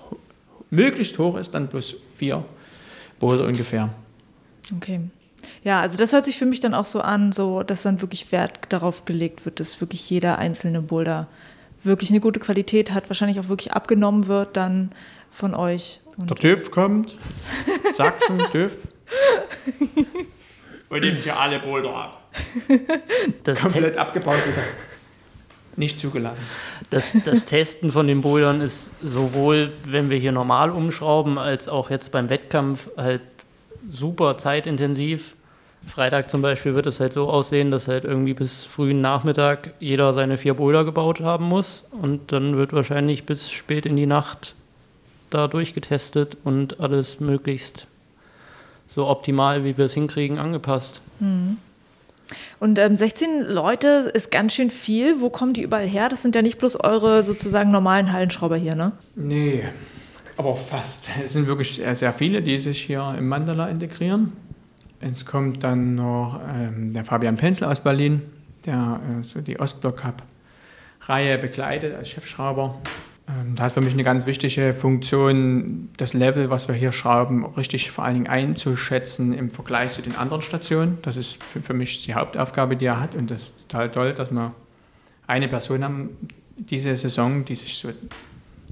möglichst hoch ist, dann plus 4 Boulder ungefähr. Okay. Ja, also das hört sich für mich dann auch so an, so dass dann wirklich Wert darauf gelegt wird, dass wirklich jeder einzelne Boulder wirklich eine gute Qualität hat, wahrscheinlich auch wirklich abgenommen wird dann von euch. Und Der TÜV kommt, Sachsen, TÜV. Und nimmt ja alle Boulder ab. Das Komplett abgebaut wieder. Nicht zugelassen. Das, das Testen von den Bouldern ist sowohl, wenn wir hier normal umschrauben, als auch jetzt beim Wettkampf halt super zeitintensiv. Freitag zum Beispiel wird es halt so aussehen, dass halt irgendwie bis frühen Nachmittag jeder seine vier Boulder gebaut haben muss und dann wird wahrscheinlich bis spät in die Nacht da durchgetestet und alles möglichst so optimal, wie wir es hinkriegen, angepasst. Mhm. Und ähm, 16 Leute ist ganz schön viel. Wo kommen die überall her? Das sind ja nicht bloß eure sozusagen normalen Hallenschrauber hier, ne? Nee, aber fast. Es sind wirklich sehr, sehr viele, die sich hier im Mandala integrieren. Es kommt dann noch ähm, der Fabian Penzel aus Berlin, der äh, so die Ostblock-Cup-Reihe begleitet als Chefschrauber. Ähm, da hat für mich eine ganz wichtige Funktion, das Level, was wir hier schrauben, richtig vor allen Dingen einzuschätzen im Vergleich zu den anderen Stationen. Das ist für, mich die Hauptaufgabe, die er hat. Und das ist total toll, dass wir eine Person haben diese Saison, die sich so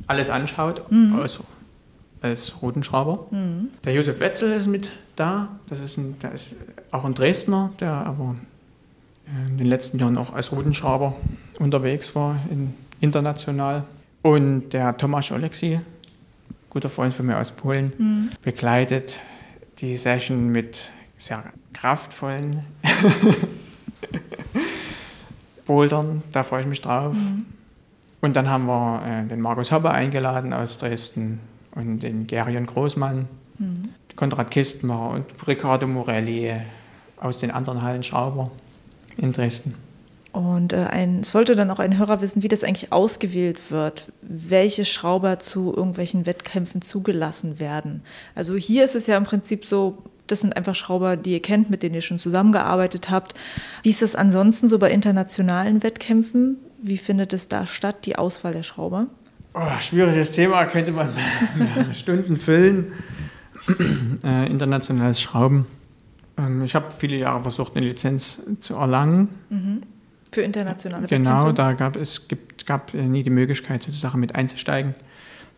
alles anschaut, mhm. außer als Routenschrauber. Mhm. Der Josef Wetzel ist mit da. Das ist, ein, der ist auch ein Dresdner, der aber in den letzten Jahren auch als Routenschrauber unterwegs war, in, international. Und der Tomasz Oleksi, guter Freund von mir aus Polen, mhm. begleitet die Session mit sehr kraftvollen Bouldern. Da freue ich mich drauf. Mhm. Und dann haben wir äh, den Markus Hopper eingeladen aus Dresden und den Gerion Großmann, mhm. Konrad Kistmer und Riccardo Morelli aus den anderen Hallen Schrauber in Dresden. Und äh, ein, es wollte dann auch ein Hörer wissen, wie das eigentlich ausgewählt wird, welche Schrauber zu irgendwelchen Wettkämpfen zugelassen werden. Also hier ist es ja im Prinzip so, das sind einfach Schrauber, die ihr kennt, mit denen ihr schon zusammengearbeitet habt. Wie ist das ansonsten so bei internationalen Wettkämpfen? Wie findet es da statt, die Auswahl der Schrauber? Oh, schwieriges Thema, könnte man Stunden füllen. äh, internationales Schrauben. Ähm, ich habe viele Jahre versucht, eine Lizenz zu erlangen. Mhm. Für internationale Genau, da gab es gibt, gab nie die Möglichkeit, sozusagen mit einzusteigen.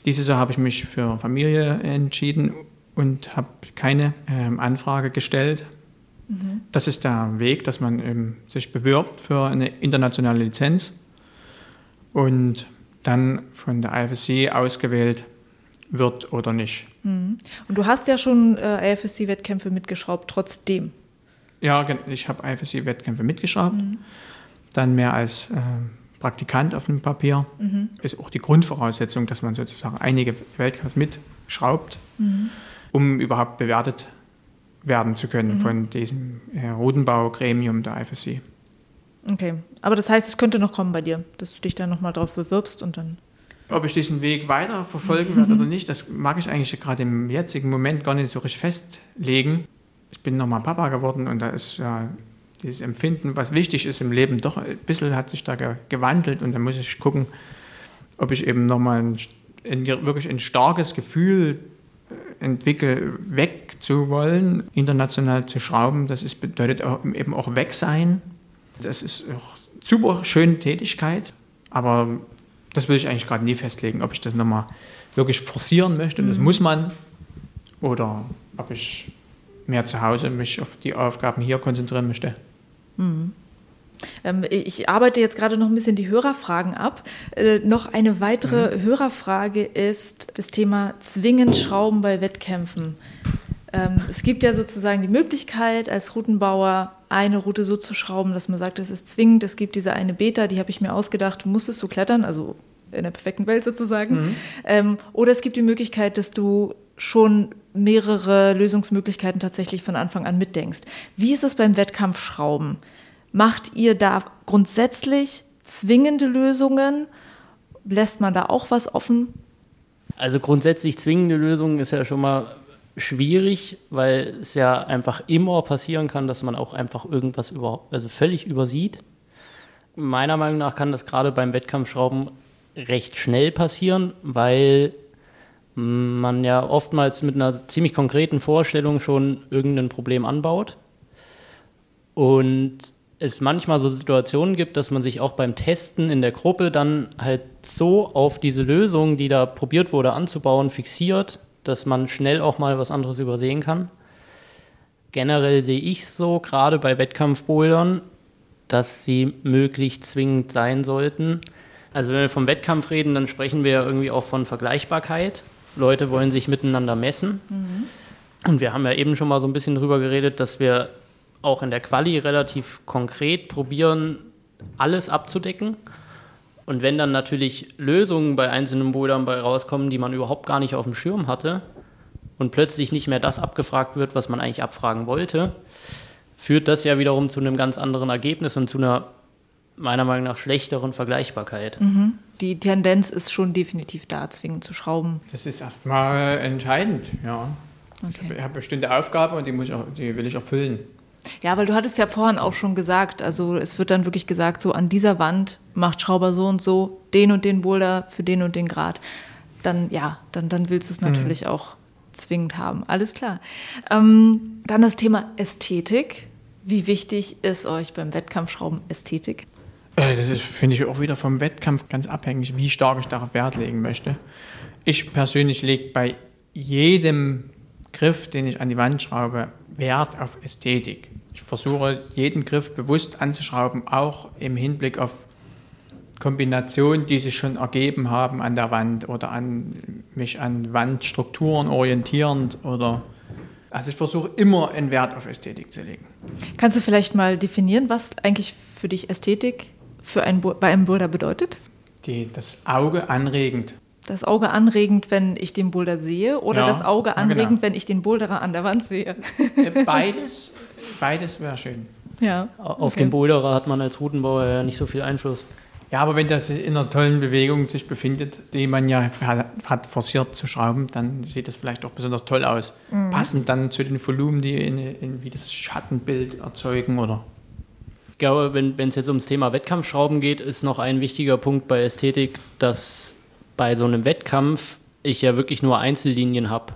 Dieses Jahr habe ich mich für Familie entschieden und habe keine ähm, Anfrage gestellt. Mhm. Das ist der Weg, dass man ähm, sich bewirbt für eine internationale Lizenz und dann von der IFSC ausgewählt wird oder nicht. Mhm. Und du hast ja schon äh, IFSC-Wettkämpfe mitgeschraubt, trotzdem. Ja, ich habe IFSC-Wettkämpfe mitgeschraubt. Mhm. Dann mehr als äh, Praktikant auf dem Papier. Mhm. Ist auch die Grundvoraussetzung, dass man sozusagen einige Weltcups mitschraubt, mhm. um überhaupt bewertet werden zu können mhm. von diesem äh, Rodenbaugremium der IFSC. Okay, aber das heißt, es könnte noch kommen bei dir, dass du dich dann nochmal drauf bewirbst und dann. Ob ich diesen Weg weiter verfolgen werde oder nicht, das mag ich eigentlich gerade im jetzigen Moment gar nicht so richtig festlegen. Ich bin nochmal Papa geworden und da ist ja dieses Empfinden, was wichtig ist im Leben, doch ein bisschen hat sich da gewandelt und da muss ich gucken, ob ich eben nochmal ein, ein, wirklich ein starkes Gefühl äh, entwickle, weg zu wollen, international zu schrauben. Das ist, bedeutet auch, eben auch weg sein. Das ist auch super schöne Tätigkeit, aber das will ich eigentlich gerade nie festlegen, ob ich das nochmal wirklich forcieren möchte, mhm. das muss man, oder ob ich mehr zu Hause mich auf die Aufgaben hier konzentrieren möchte. Mhm. Ähm, ich arbeite jetzt gerade noch ein bisschen die Hörerfragen ab. Äh, noch eine weitere mhm. Hörerfrage ist das Thema zwingend Schrauben bei Wettkämpfen. Ähm, es gibt ja sozusagen die Möglichkeit, als Routenbauer eine Route so zu schrauben, dass man sagt, es ist zwingend. Es gibt diese eine Beta, die habe ich mir ausgedacht, musstest du klettern, also in der perfekten Welt sozusagen. Mhm. Ähm, oder es gibt die Möglichkeit, dass du schon mehrere Lösungsmöglichkeiten tatsächlich von Anfang an mitdenkst. Wie ist es beim Wettkampfschrauben? Macht ihr da grundsätzlich zwingende Lösungen lässt man da auch was offen? Also grundsätzlich zwingende Lösungen ist ja schon mal schwierig, weil es ja einfach immer passieren kann, dass man auch einfach irgendwas über, also völlig übersieht. Meiner Meinung nach kann das gerade beim Wettkampfschrauben recht schnell passieren, weil man ja oftmals mit einer ziemlich konkreten Vorstellung schon irgendein Problem anbaut. Und es manchmal so Situationen gibt, dass man sich auch beim Testen in der Gruppe dann halt so auf diese Lösung, die da probiert wurde anzubauen, fixiert, dass man schnell auch mal was anderes übersehen kann. Generell sehe ich so, gerade bei Wettkampfbouldern, dass sie möglichst zwingend sein sollten. Also wenn wir vom Wettkampf reden, dann sprechen wir ja irgendwie auch von Vergleichbarkeit. Leute wollen sich miteinander messen. Mhm. Und wir haben ja eben schon mal so ein bisschen drüber geredet, dass wir auch in der Quali relativ konkret probieren, alles abzudecken. Und wenn dann natürlich Lösungen bei einzelnen Bouldern bei rauskommen, die man überhaupt gar nicht auf dem Schirm hatte und plötzlich nicht mehr das abgefragt wird, was man eigentlich abfragen wollte, führt das ja wiederum zu einem ganz anderen Ergebnis und zu einer meiner Meinung nach schlechteren Vergleichbarkeit. Mhm. Die Tendenz ist schon definitiv da, zwingend zu schrauben. Das ist erstmal entscheidend, ja. Okay. Ich habe eine bestimmte Aufgabe und die, muss ich auch, die will ich erfüllen. Ja, weil du hattest ja vorhin auch schon gesagt, also es wird dann wirklich gesagt, so an dieser Wand macht Schrauber so und so den und den Boulder für den und den Grad. Dann ja, dann, dann willst du es mhm. natürlich mhm. auch zwingend haben. Alles klar. Ähm, dann das Thema Ästhetik. Wie wichtig ist euch beim Wettkampfschrauben Ästhetik? Äh, das finde ich, auch wieder vom Wettkampf ganz abhängig, wie stark ich darauf Wert legen möchte. Ich persönlich lege bei jedem Griff, den ich an die Wand schraube, Wert auf Ästhetik. Ich versuche jeden Griff bewusst anzuschrauben, auch im Hinblick auf Kombinationen, die sich schon ergeben haben an der Wand oder an mich an Wandstrukturen orientierend oder also ich versuche immer einen Wert auf Ästhetik zu legen. Kannst du vielleicht mal definieren, was eigentlich für dich Ästhetik für ein, bei einem Boulder bedeutet? Die, das Auge anregend das Auge anregend, wenn ich den Boulder sehe, oder ja, das Auge anregend, ja, genau. wenn ich den Boulderer an der Wand sehe? Äh, beides, beides wäre schön. Ja. Auf okay. den Boulderer hat man als Routenbauer ja nicht so viel Einfluss. Ja, aber wenn das in einer tollen Bewegung sich befindet, die man ja hat forciert zu schrauben, dann sieht das vielleicht auch besonders toll aus. Mhm. Passend dann zu den Volumen, die in, in, wie das Schattenbild erzeugen oder. Ich glaube, wenn es jetzt ums Thema Wettkampfschrauben geht, ist noch ein wichtiger Punkt bei Ästhetik, dass bei so einem Wettkampf ich ja wirklich nur Einzellinien habe.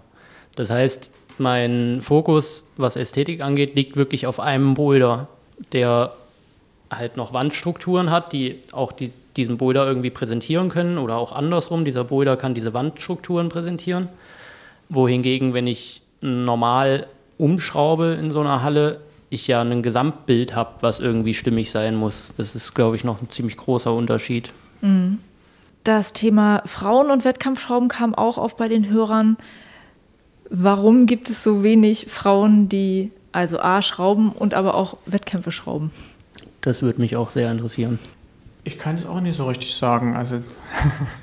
Das heißt, mein Fokus, was Ästhetik angeht, liegt wirklich auf einem Boulder, der halt noch Wandstrukturen hat, die auch die, diesen Boulder irgendwie präsentieren können oder auch andersrum. Dieser Boulder kann diese Wandstrukturen präsentieren. Wohingegen, wenn ich normal umschraube in so einer Halle, ich ja ein Gesamtbild habe, was irgendwie stimmig sein muss. Das ist, glaube ich, noch ein ziemlich großer Unterschied. Mhm. Das Thema Frauen und Wettkampfschrauben kam auch auf bei den Hörern. Warum gibt es so wenig Frauen, die also A schrauben und aber auch Wettkämpfe schrauben? Das würde mich auch sehr interessieren. Ich kann es auch nicht so richtig sagen. Also,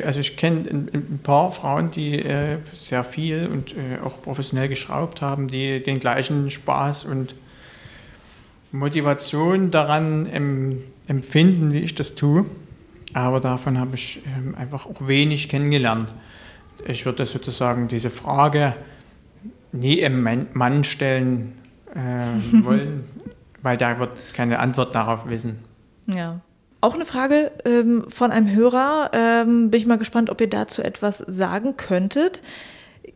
also ich kenne ein, paar Frauen, die äh, sehr viel und äh, auch professionell geschraubt haben, die den gleichen Spaß und Motivation daran ähm, empfinden, wie ich das tue. Aber davon habe ich ähm, einfach auch wenig kennengelernt. Ich würde sozusagen diese Frage nie einem Mann stellen äh, wollen, weil der wird keine Antwort darauf wissen. Ja. Auch eine Frage ähm, von einem Hörer. Ähm, bin ich mal gespannt, ob ihr dazu etwas sagen könntet.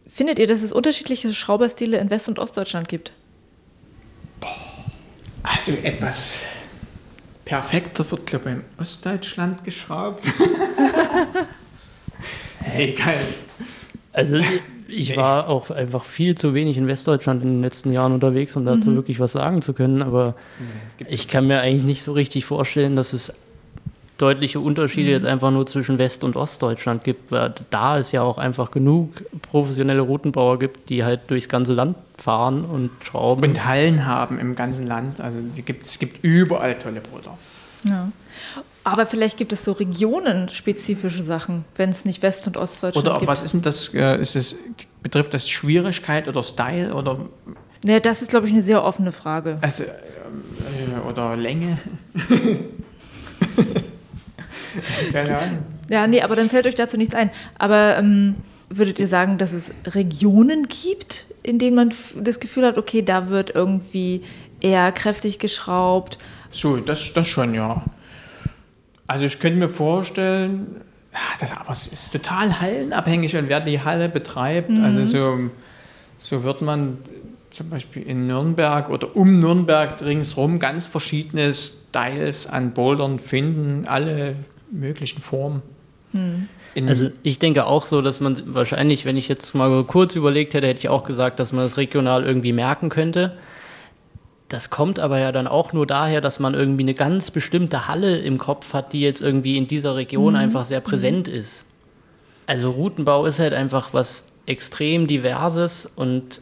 Findet ihr, dass es unterschiedliche Schrauberstile in West- und Ostdeutschland gibt? Also etwas perfekter wird, glaube ich, in Ostdeutschland geschraubt. hey, geil. Also ich war auch einfach viel zu wenig in Westdeutschland in den letzten Jahren unterwegs, um dazu mhm. wirklich was sagen zu können. Aber ich kann mir eigentlich nicht so richtig vorstellen, dass es deutliche Unterschiede mhm. jetzt einfach nur zwischen West- und Ostdeutschland gibt, weil da es ja auch einfach genug professionelle Routenbauer gibt, die halt durchs ganze Land fahren und schrauben. Und Hallen haben im ganzen Land. Also gibt, es gibt überall tolle Bruder. Ja. Aber vielleicht gibt es so regionenspezifische Sachen, wenn es nicht West- und Ostdeutschland Oder gibt. was ist denn das? Äh, ist es, betrifft das Schwierigkeit oder Style? Oder ja, das ist, glaube ich, eine sehr offene Frage. Also, äh, oder Länge? Keine Ahnung. Ja, nee, aber dann fällt euch dazu nichts ein. Aber ähm, würdet ihr sagen, dass es Regionen gibt, in denen man das Gefühl hat, okay, da wird irgendwie eher kräftig geschraubt? So, das, das schon, ja. Also ich könnte mir vorstellen, das, aber es ist total hallenabhängig und wer die Halle betreibt. Also so, so wird man zum Beispiel in Nürnberg oder um Nürnberg ringsherum ganz verschiedene Styles an Bouldern finden, alle möglichen Formen. In, Also ich denke auch so, dass man wahrscheinlich, wenn ich jetzt mal kurz überlegt hätte, hätte ich auch gesagt, dass man das regional irgendwie merken könnte. Das kommt aber ja dann auch nur daher, dass man irgendwie eine ganz bestimmte Halle im Kopf hat, die jetzt irgendwie in dieser Region einfach sehr präsent ist. Also Routenbau ist halt einfach was extrem diverses und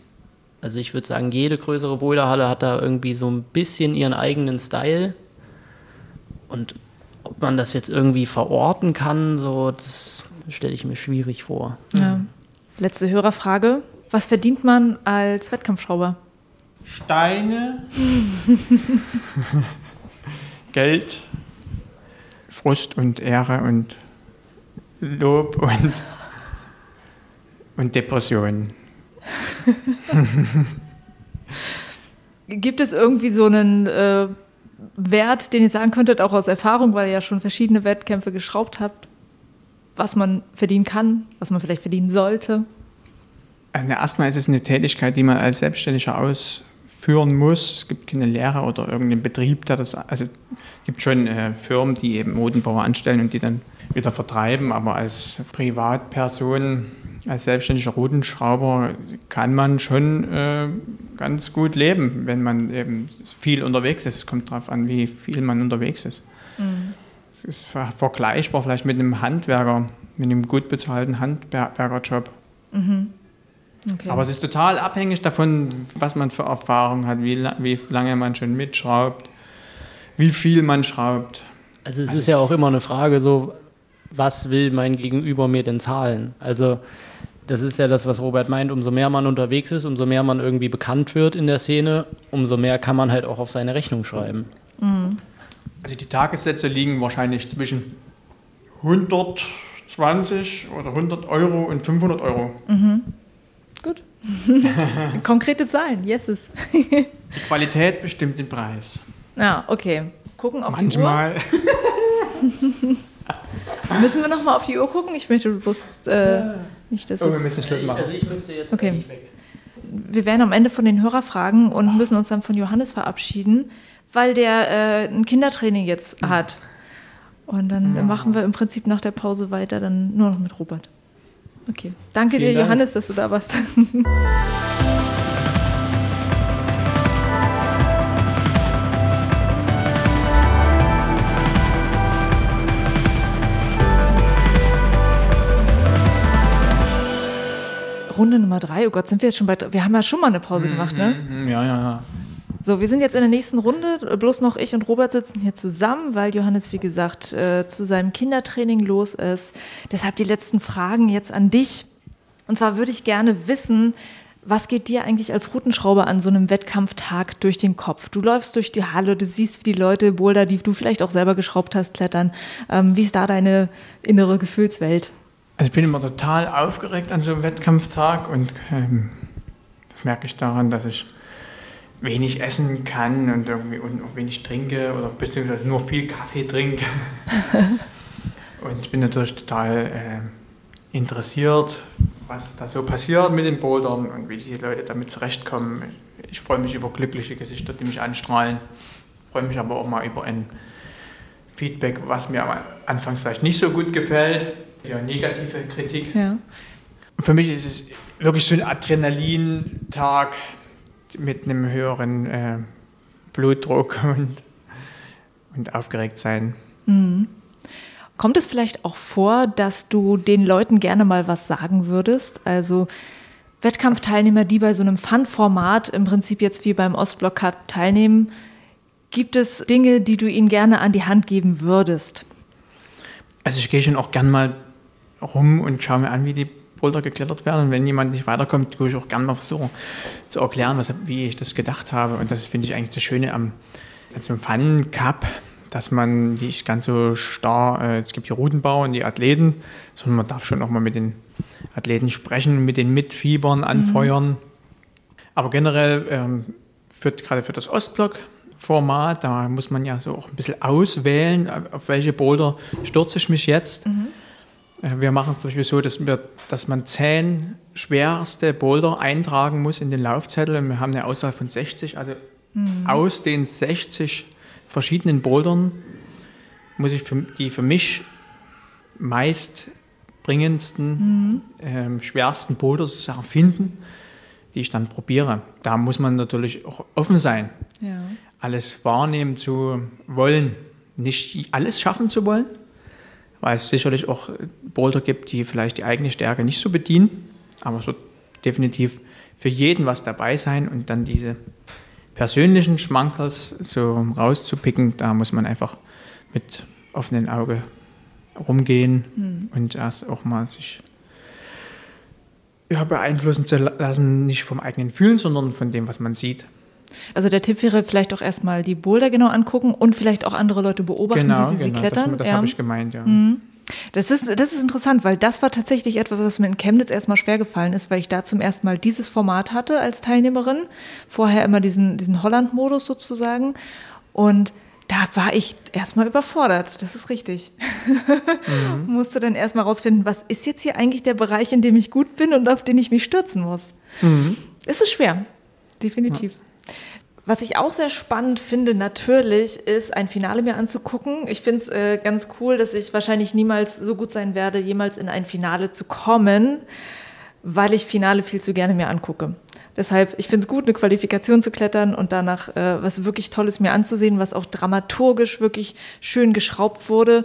also ich würde sagen, jede größere Boilerhalle hat da irgendwie so ein bisschen ihren eigenen Style. Und ob man das jetzt irgendwie verorten kann, so, das stelle ich mir schwierig vor. Ja. Letzte Hörerfrage. Was verdient man als Wettkampfschrauber? Steine, Geld, Frust und Ehre und Lob und, und Depression. Gibt es irgendwie so einen äh, Wert, den ihr sagen könntet, auch aus Erfahrung, weil ihr ja schon verschiedene Wettkämpfe geschraubt habt, was man verdienen kann, was man vielleicht verdienen sollte? Also erstmal ist es eine Tätigkeit, die man als Selbstständiger ausführen muss. Es gibt keine Lehre oder irgendeinen Betrieb, der das. Also es gibt schon äh, Firmen, die eben Modenbauer anstellen und die dann wieder vertreiben, aber als Privatperson, als selbstständiger Rutenschrauber kann man schon äh, ganz gut leben, wenn man eben viel unterwegs ist. Es kommt darauf an, wie viel man unterwegs ist. Es ist ver vergleichbar vielleicht mit einem Handwerker, mit einem gut bezahlten Handwerkerjob. Okay. Aber es ist total abhängig davon, was man für Erfahrung hat, wie, la wie lange man schon mitschraubt, wie viel man schraubt. Also es Also ist ja auch immer eine Frage, so, was will mein Gegenüber mir denn zahlen? Also das ist ja das, was Robert meint, umso mehr man unterwegs ist, umso mehr man irgendwie bekannt wird in der Szene, umso mehr kann man halt auch auf seine Rechnung schreiben. Also die Tagessätze liegen wahrscheinlich zwischen 120 oder 100 Euro und 500 Euro. Gut. Konkrete Zahlen, yeses. Die Qualität bestimmt den Preis. Ja, okay. Gucken auf Manchmal. die Uhr. Müssen wir nochmal auf die Uhr gucken? Ich möchte bloß äh, nicht, dass Oh, wir müssen Schluss machen. Also ich müsste jetzt Okay. weg. Wir werden am Ende von den Hörerfragen und müssen uns dann von Johannes verabschieden, weil der äh, ein Kindertraining jetzt hat. Und dann machen wir im Prinzip nach der Pause weiter, dann nur noch mit Robert. Okay. Danke Vielen dir, Dank. Johannes, dass du da warst. Runde Nummer drei. Oh Gott, sind wir jetzt schon bei. Wir haben ja schon mal eine Pause gemacht, ne? Mhm, Ja, ja, ja. So, wir sind jetzt in der nächsten Runde. Bloß noch ich und Robert sitzen hier zusammen, weil Johannes, wie gesagt, äh, zu seinem Kindertraining los ist. Deshalb die letzten Fragen jetzt an dich. Und zwar würde ich gerne wissen, was geht dir eigentlich als Routenschrauber an so einem Wettkampftag durch den Kopf? Du läufst durch die Halle, du siehst, wie die Leute Boulder, die du vielleicht auch selber geschraubt hast, klettern. Ähm, wie ist da deine innere Gefühlswelt? Also ich bin immer total aufgeregt an so einem Wettkampftag und ähm, das merke ich daran, dass ich wenig essen kann und irgendwie und auch wenig trinke oder beziehungsweise nur viel Kaffee trinke. und ich bin natürlich total äh, interessiert, was da so passiert mit den Bouldern und wie die Leute damit zurechtkommen. Ich, ich freue mich über glückliche Gesichter, die mich anstrahlen. Ich freue mich aber auch mal über ein Feedback, was mir am Anfang vielleicht nicht so gut gefällt. Ja, negative Kritik. Ja. Für mich ist es wirklich so ein Adrenalin-Tag mit einem höheren äh, Blutdruck und, und aufgeregt sein. Kommt es vielleicht auch vor, dass du den Leuten gerne mal was sagen würdest? Also Wettkampfteilnehmer, die bei so einem Fun-Format im Prinzip jetzt wie beim Ostblock Cup teilnehmen, gibt es Dinge, die du ihnen gerne an die Hand geben würdest? Also ich gehe schon auch gern mal rum und schaue mir an, wie die Boulder geklettert werden. Und wenn jemand nicht weiterkommt, tue ich auch gern mal versuchen zu erklären, was, wie ich das gedacht habe. Und das finde ich eigentlich das Schöne am, am Fun Cup, dass man nicht ganz so starr, äh, es gibt die Routenbauer und die Athleten, sondern man darf schon auch mal mit den Athleten sprechen, mit den Mitfiebern anfeuern. Mhm. Aber generell ähm, für, gerade für das Ostblock-Format, da muss man ja so auch ein bisschen auswählen, auf welche Boulder stürze ich mich jetzt. Mhm. Äh, wir machen es zum Beispiel so, dass, wir, dass man zehn schwerste Boulder eintragen muss in den Laufzettel. Und wir haben eine Auswahl von 60. Also mhm. aus den 60 verschiedenen Bouldern muss ich für, die für mich meist bringendsten, mhm. ähm, schwersten Boulder sozusagen finden, die ich dann probiere. Da muss man natürlich auch offen sein, ja. alles wahrnehmen zu wollen, nicht alles schaffen zu wollen, weil es sicherlich auch Boulder gibt, die vielleicht die eigene Stärke nicht so bedienen, aber es wird definitiv für jeden was dabei sein und dann diese persönlichen Schmankels so rauszupicken, da muss man einfach mit offenem Auge rumgehen hm. und erst auch mal sich ja, beeinflussen zu lassen, nicht vom eigenen Fühlen, sondern von dem, was man sieht. Also der Tipp wäre vielleicht auch erstmal die Boulder genau angucken und vielleicht auch andere Leute beobachten, genau, wie sie genau, sie klettern. Das, das ja. habe ich gemeint, ja. Mhm. Das ist, das ist interessant, weil das war tatsächlich etwas, was mir in Chemnitz erstmal schwer gefallen ist, weil ich da zum ersten Mal dieses Format hatte als Teilnehmerin. Vorher immer diesen, diesen Holland-Modus sozusagen. Und da war ich erstmal überfordert, das ist richtig. Mhm. Musste dann erstmal rausfinden, was ist jetzt hier eigentlich der Bereich, in dem ich gut bin und auf den ich mich stürzen muss. Mhm. Es ist schwer, definitiv. Ja. Was ich auch sehr spannend finde, natürlich, ist ein Finale mir anzugucken. Ich finde es äh, ganz cool, dass ich wahrscheinlich niemals so gut sein werde, jemals in ein Finale zu kommen, weil ich Finale viel zu gerne mir angucke. Deshalb, ich finde es gut, eine Qualifikation zu klettern und danach äh, was wirklich Tolles mir anzusehen, was auch dramaturgisch wirklich schön geschraubt wurde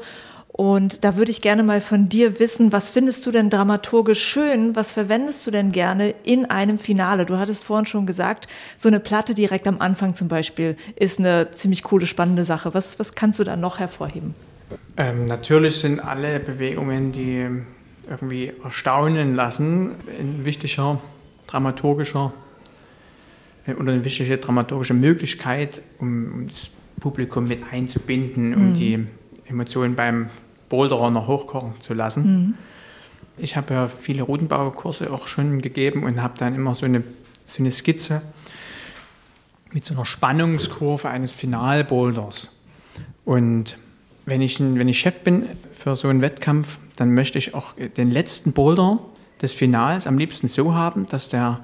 und da würde ich gerne mal von dir wissen, was findest du denn dramaturgisch schön? Was verwendest du denn gerne in einem Finale? Du hattest vorhin schon gesagt, so eine Platte direkt am Anfang zum Beispiel ist eine ziemlich coole, spannende Sache. Was, was kannst du da noch hervorheben? Ähm, natürlich sind alle Bewegungen, die irgendwie erstaunen lassen, ein wichtiger dramaturgischer äh, oder eine wichtige dramaturgische Möglichkeit, um, um das Publikum mit einzubinden, um mhm. die Emotionen beim Boulderer noch hochkochen zu lassen. Mhm. Ich habe ja viele Routenbaukurse auch schon gegeben und habe dann immer so eine, so eine Skizze mit so einer Spannungskurve eines Finalboulders. Und wenn ich, wenn ich Chef bin für so einen Wettkampf, dann möchte ich auch den letzten Boulder des Finals am liebsten so haben, dass der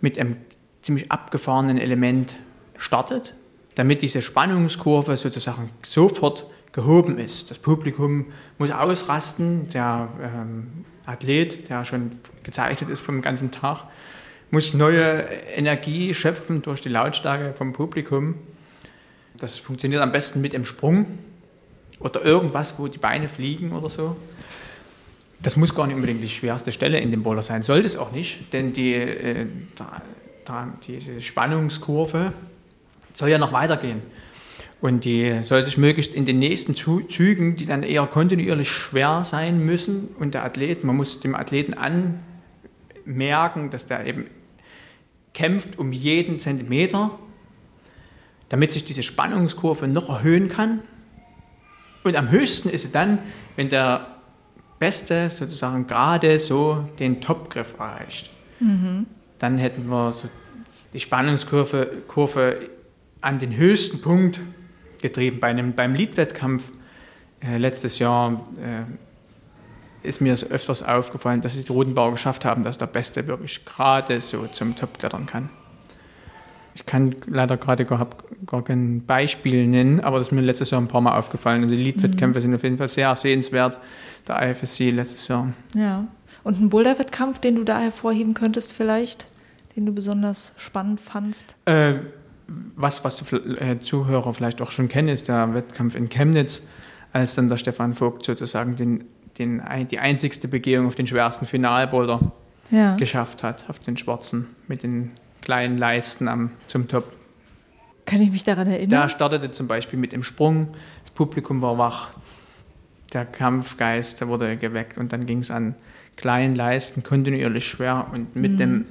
mit einem ziemlich abgefahrenen Element startet, damit diese Spannungskurve sozusagen sofort gehoben ist. Das Publikum muss ausrasten, der ähm, Athlet, der schon gezeichnet ist vom ganzen Tag, muss neue Energie schöpfen durch die Lautstärke vom Publikum. Das funktioniert am besten mit dem Sprung oder irgendwas, wo die Beine fliegen oder so. Das muss gar nicht unbedingt die schwerste Stelle in dem Bowler sein, sollte es auch nicht, denn die, äh, da, da, diese Spannungskurve soll ja noch weitergehen. Und die soll sich möglichst in den nächsten Zügen, die dann eher kontinuierlich schwer sein müssen, und der Athlet, man muss dem Athleten anmerken, dass der eben kämpft um jeden Zentimeter, damit sich diese Spannungskurve noch erhöhen kann. Und am höchsten ist sie dann, wenn der Beste sozusagen gerade so den Topgriff erreicht. Mhm. Dann hätten wir so die Spannungskurve Kurve an den höchsten Punkt getrieben. Bei einem, beim Lead-Wettkampf äh, letztes Jahr äh, ist mir öfters aufgefallen, dass sie die Rotenbauer geschafft haben, dass der Beste wirklich gerade so zum Top klettern kann. Ich kann leider gerade gar, gar kein Beispiel nennen, aber das ist mir letztes Jahr ein paar Mal aufgefallen. Also die Lead-Wettkämpfe mhm. sind auf jeden Fall sehr sehenswert, der IFSC letztes Jahr. Ja. Und ein Boulder-Wettkampf, den du da hervorheben könntest vielleicht, den du besonders spannend fandst? Äh, was, was die äh, Zuhörer vielleicht auch schon kennen, ist der Wettkampf in Chemnitz, als dann der Stefan Vogt sozusagen den, den, die einzigste Begehung auf den schwersten Finalboulder ja. geschafft hat, auf den schwarzen mit den kleinen Leisten am, zum Top. Kann ich mich daran erinnern? Der startete zum Beispiel mit dem Sprung, das Publikum war wach, der Kampfgeist wurde geweckt und dann ging es an kleinen Leisten kontinuierlich schwer und mit mhm. dem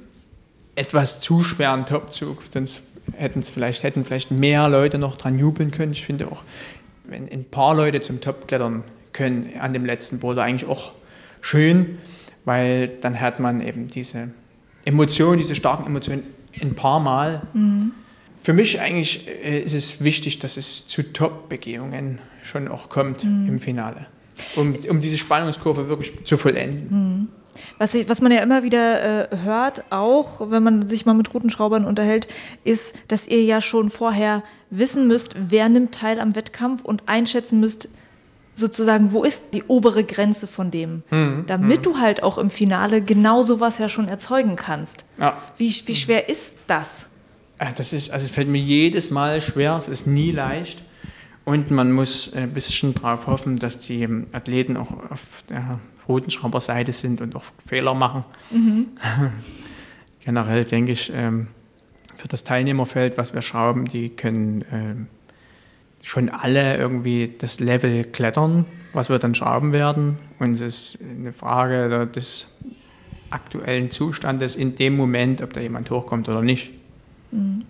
etwas zu schweren Topzug, den es hätten es vielleicht, hätten vielleicht mehr Leute noch dran jubeln können. Ich finde auch wenn ein paar Leute zum Top klettern können an dem letzten Boulder, eigentlich auch schön, weil dann hat man eben diese Emotionen, diese starken Emotionen ein paar Mal. Mhm. Für mich eigentlich äh, ist es wichtig, dass es zu Top-Begehungen schon auch kommt mhm. im Finale, um, um diese Spannungskurve wirklich zu vollenden. Mhm. Was, was, man ja immer wieder äh, hört, auch wenn man sich mal mit Routenschraubern unterhält, ist, dass ihr ja schon vorher wissen müsst, wer nimmt teil am Wettkampf und einschätzen müsst, sozusagen, wo ist die obere Grenze von dem, mhm. damit mhm. du halt auch im Finale genau sowas ja schon erzeugen kannst. Ja. Wie, wie schwer ist das? Das ist, also es fällt mir jedes Mal schwer, es ist nie leicht. Und man muss ein bisschen darauf hoffen, dass die Athleten auch auf der Routenschrauber-Seite sind und auch Fehler machen. Mhm. Generell denke ich, ähm, für das Teilnehmerfeld, was wir schrauben, die können ähm, schon alle irgendwie das Level klettern, was wir dann schrauben werden. Und es ist eine Frage des aktuellen Zustandes in dem Moment, ob da jemand hochkommt oder nicht. Mhm.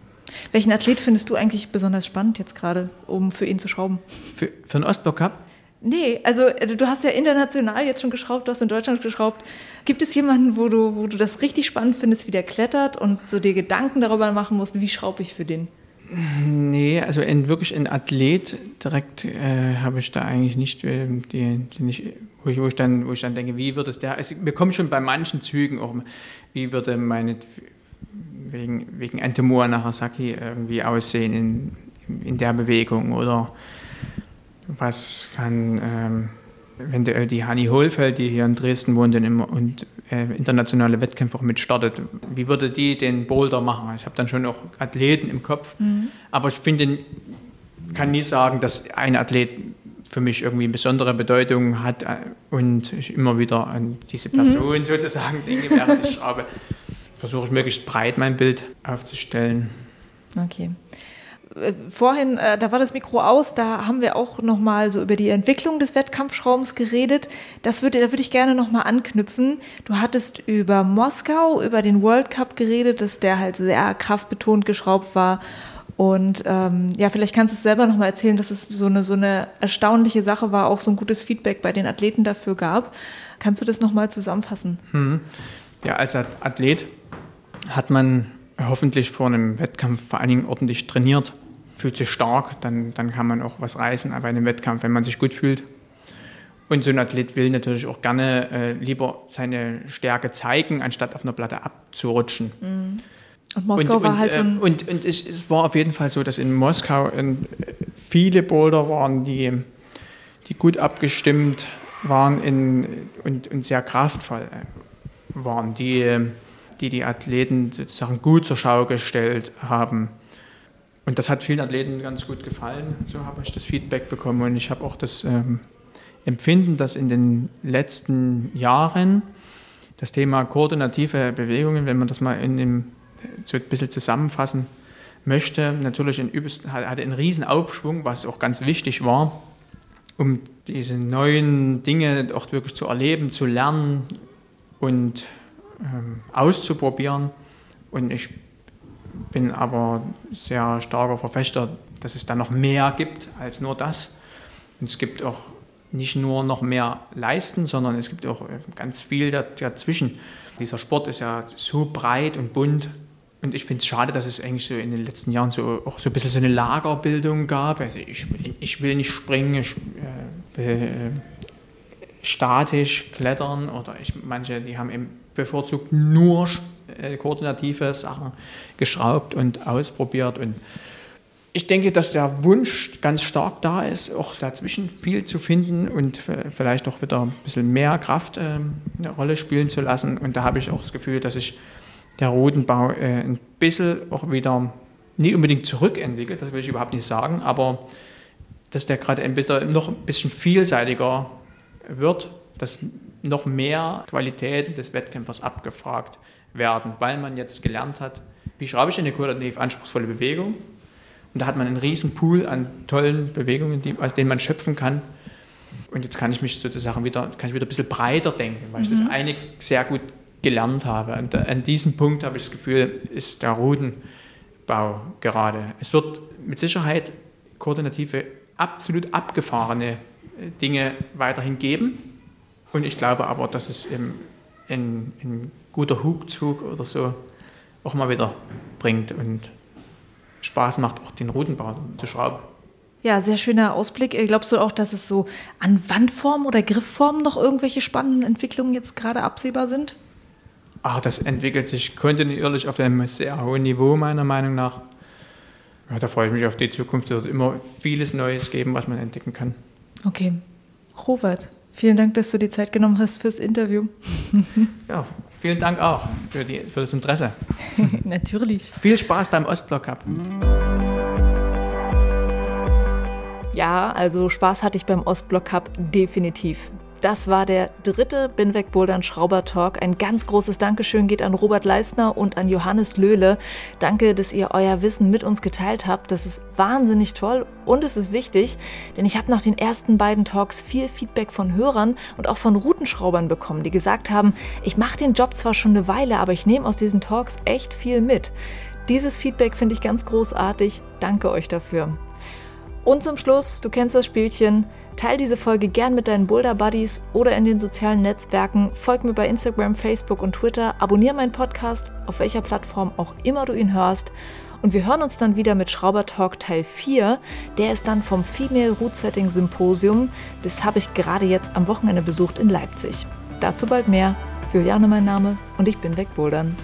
Welchen Athlet findest du eigentlich besonders spannend jetzt gerade, um für ihn zu schrauben? Für, für den Ostblock Cup? Nee, also du hast ja international jetzt schon geschraubt, du hast in Deutschland geschraubt. Gibt es jemanden, wo du, wo du das richtig spannend findest, wie der klettert und so dir Gedanken darüber machen musst, wie schraube ich für den? Nee, also in, wirklich ein Athlet direkt äh, habe ich da eigentlich nicht, äh, die, die nicht wo, ich, wo, ich dann, wo ich dann denke, wie würde es der, also wir kommen schon bei manchen Zügen auch, wie würde meine, wegen, wegen Antemura Nagasaki irgendwie aussehen in, in der Bewegung oder was kann, ähm, wenn der, die Hanni Hohlfeld, die hier in Dresden wohnt und, immer, und äh, internationale Wettkämpfe auch mitstartet, wie würde die den Boulder machen? Ich habe dann schon auch Athleten im Kopf, mhm. aber ich finde, kann nie sagen, dass ein Athlet für mich irgendwie eine besondere Bedeutung hat äh, und ich immer wieder an diese mhm. Person mhm. sozusagen denke, während ich schreibe. Versuche ich möglichst breit mein Bild aufzustellen. Okay. Äh, vorhin, äh, da war das Mikro aus, da haben wir auch nochmal so über die Entwicklung des Wettkampfschraubens geredet. Das würde, da würde ich gerne nochmal anknüpfen. Du hattest über Moskau, über den World Cup geredet, dass der halt sehr kraftbetont geschraubt war. Und ähm, ja, vielleicht kannst du es selber nochmal erzählen, dass es so eine, so eine erstaunliche Sache war, auch so ein gutes Feedback bei den Athleten dafür gab. Kannst du das nochmal zusammenfassen? Hm. Ja, als Athlet hat man hoffentlich vor einem Wettkampf vor allen Dingen ordentlich trainiert fühlt sich stark, dann, dann kann man auch was reißen bei einem Wettkampf, wenn man sich gut fühlt. Und so ein Athlet will natürlich auch gerne äh, lieber seine Stärke zeigen, anstatt auf einer Platte abzurutschen. Mhm. Und Moskau und, war und, halt so ein. Äh, und, und es, es, war auf jeden Fall so, dass in Moskau äh, viele Boulder waren, die, die gut abgestimmt waren in, und, und sehr kraftvoll äh, waren, die, die die Athleten sozusagen gut zur Schau gestellt haben. Und das hat vielen Athleten ganz gut gefallen. So habe ich das Feedback bekommen. Und ich habe auch das ähm, Empfinden, dass in den letzten Jahren das Thema koordinative Bewegungen, wenn man das mal in dem, so ein bisschen zusammenfassen möchte, natürlich in übelsten, hatte einen riesen Aufschwung, was auch ganz wichtig war, um diese neuen Dinge auch wirklich zu erleben, zu lernen und ähm, auszuprobieren. Und ich bin aber sehr starker Verfechter, dass es da noch mehr gibt als nur das. Und es gibt auch nicht nur noch mehr Leisten, sondern es gibt auch äh, ganz viel dazwischen. Dieser Sport ist ja so breit und bunt. Und ich finde es schade, dass es eigentlich so in den letzten Jahren so auch so ein bisschen so eine Lagerbildung gab. Also ich, ich will nicht springen, ich äh, will äh, statisch klettern oder ich, manche, die haben eben bevorzugt nur äh, koordinative Sachen geschraubt und ausprobiert. Und ich denke, dass der Wunsch ganz stark da ist, auch dazwischen viel zu finden und vielleicht auch wieder ein bisschen mehr Kraft äh, eine Rolle spielen zu lassen. Und da habe ich auch das Gefühl, dass sich der Rodenbau äh, ein bisschen auch wieder nicht unbedingt zurückentwickelt, das will ich überhaupt nicht sagen, aber dass der gerade ein bisschen, noch ein bisschen vielseitiger wird, dass noch mehr Qualitäten des Wettkämpfers abgefragt werden, weil man jetzt gelernt hat, wie schreibe ich eine koordinativ anspruchsvolle Bewegung. Und da hat man einen riesen Pool an tollen Bewegungen, die, aus denen man schöpfen kann. Und jetzt kann ich mich sozusagen wieder, kann ich wieder ein bisschen breiter denken, weil mhm. ich das mhm. eine sehr gut gelernt habe. Und an diesem Punkt habe ich das Gefühl, ist der Rudenbau gerade. Es wird mit Sicherheit koordinative absolut abgefahrene äh, Dinge weiterhin geben. Und ich glaube aber, dass es ein, ein guter Hugzug oder so auch mal wieder bringt und Spaß macht, auch den Routenbau zu schrauben. Ja, sehr schöner Ausblick. Äh, glaubst du auch, dass es so an Wandformen oder Griffformen noch irgendwelche spannenden Entwicklungen jetzt gerade absehbar sind? Ach, das entwickelt sich kontinuierlich auf einem sehr hohen Niveau, meiner Meinung nach. Ja, da freue ich mich auf die Zukunft. Es wird immer vieles Neues geben, was man entdecken kann. Okay. Robert, vielen Dank, dass du die Zeit genommen hast fürs Interview. ja, vielen Dank auch für, die, für das Interesse. Natürlich. Viel Spaß beim Ostblock Cup. Ja, also Spaß hatte ich beim Ostblock Cup definitiv. Das war der dritte Binweg Bouldern Schrauber Talk. Ein ganz großes Dankeschön geht an Robert Leistner und an Johannes Löhle. Danke, dass ihr euer Wissen mit uns geteilt habt. Das ist wahnsinnig toll und es ist wichtig, denn ich habe nach den ersten beiden Talks viel Feedback von Hörern und auch von Routenschraubern bekommen, die gesagt haben, ich mache den Job zwar schon eine Weile, aber ich nehme aus diesen Talks echt viel mit. Dieses Feedback finde ich ganz großartig. Danke euch dafür. Und zum Schluss, du kennst das Spielchen, teil diese Folge gern mit deinen Boulder Buddies oder in den sozialen Netzwerken, folg mir bei Instagram, Facebook und Twitter, abonniere meinen Podcast, auf welcher Plattform auch immer du ihn hörst. Und wir hören uns dann wieder mit Schrauber Talk Teil 4. Der ist dann vom Female Root Setting Symposium. Das habe ich gerade jetzt am Wochenende besucht in Leipzig. Dazu bald mehr. Juliane mein Name und ich bin wegbouldern.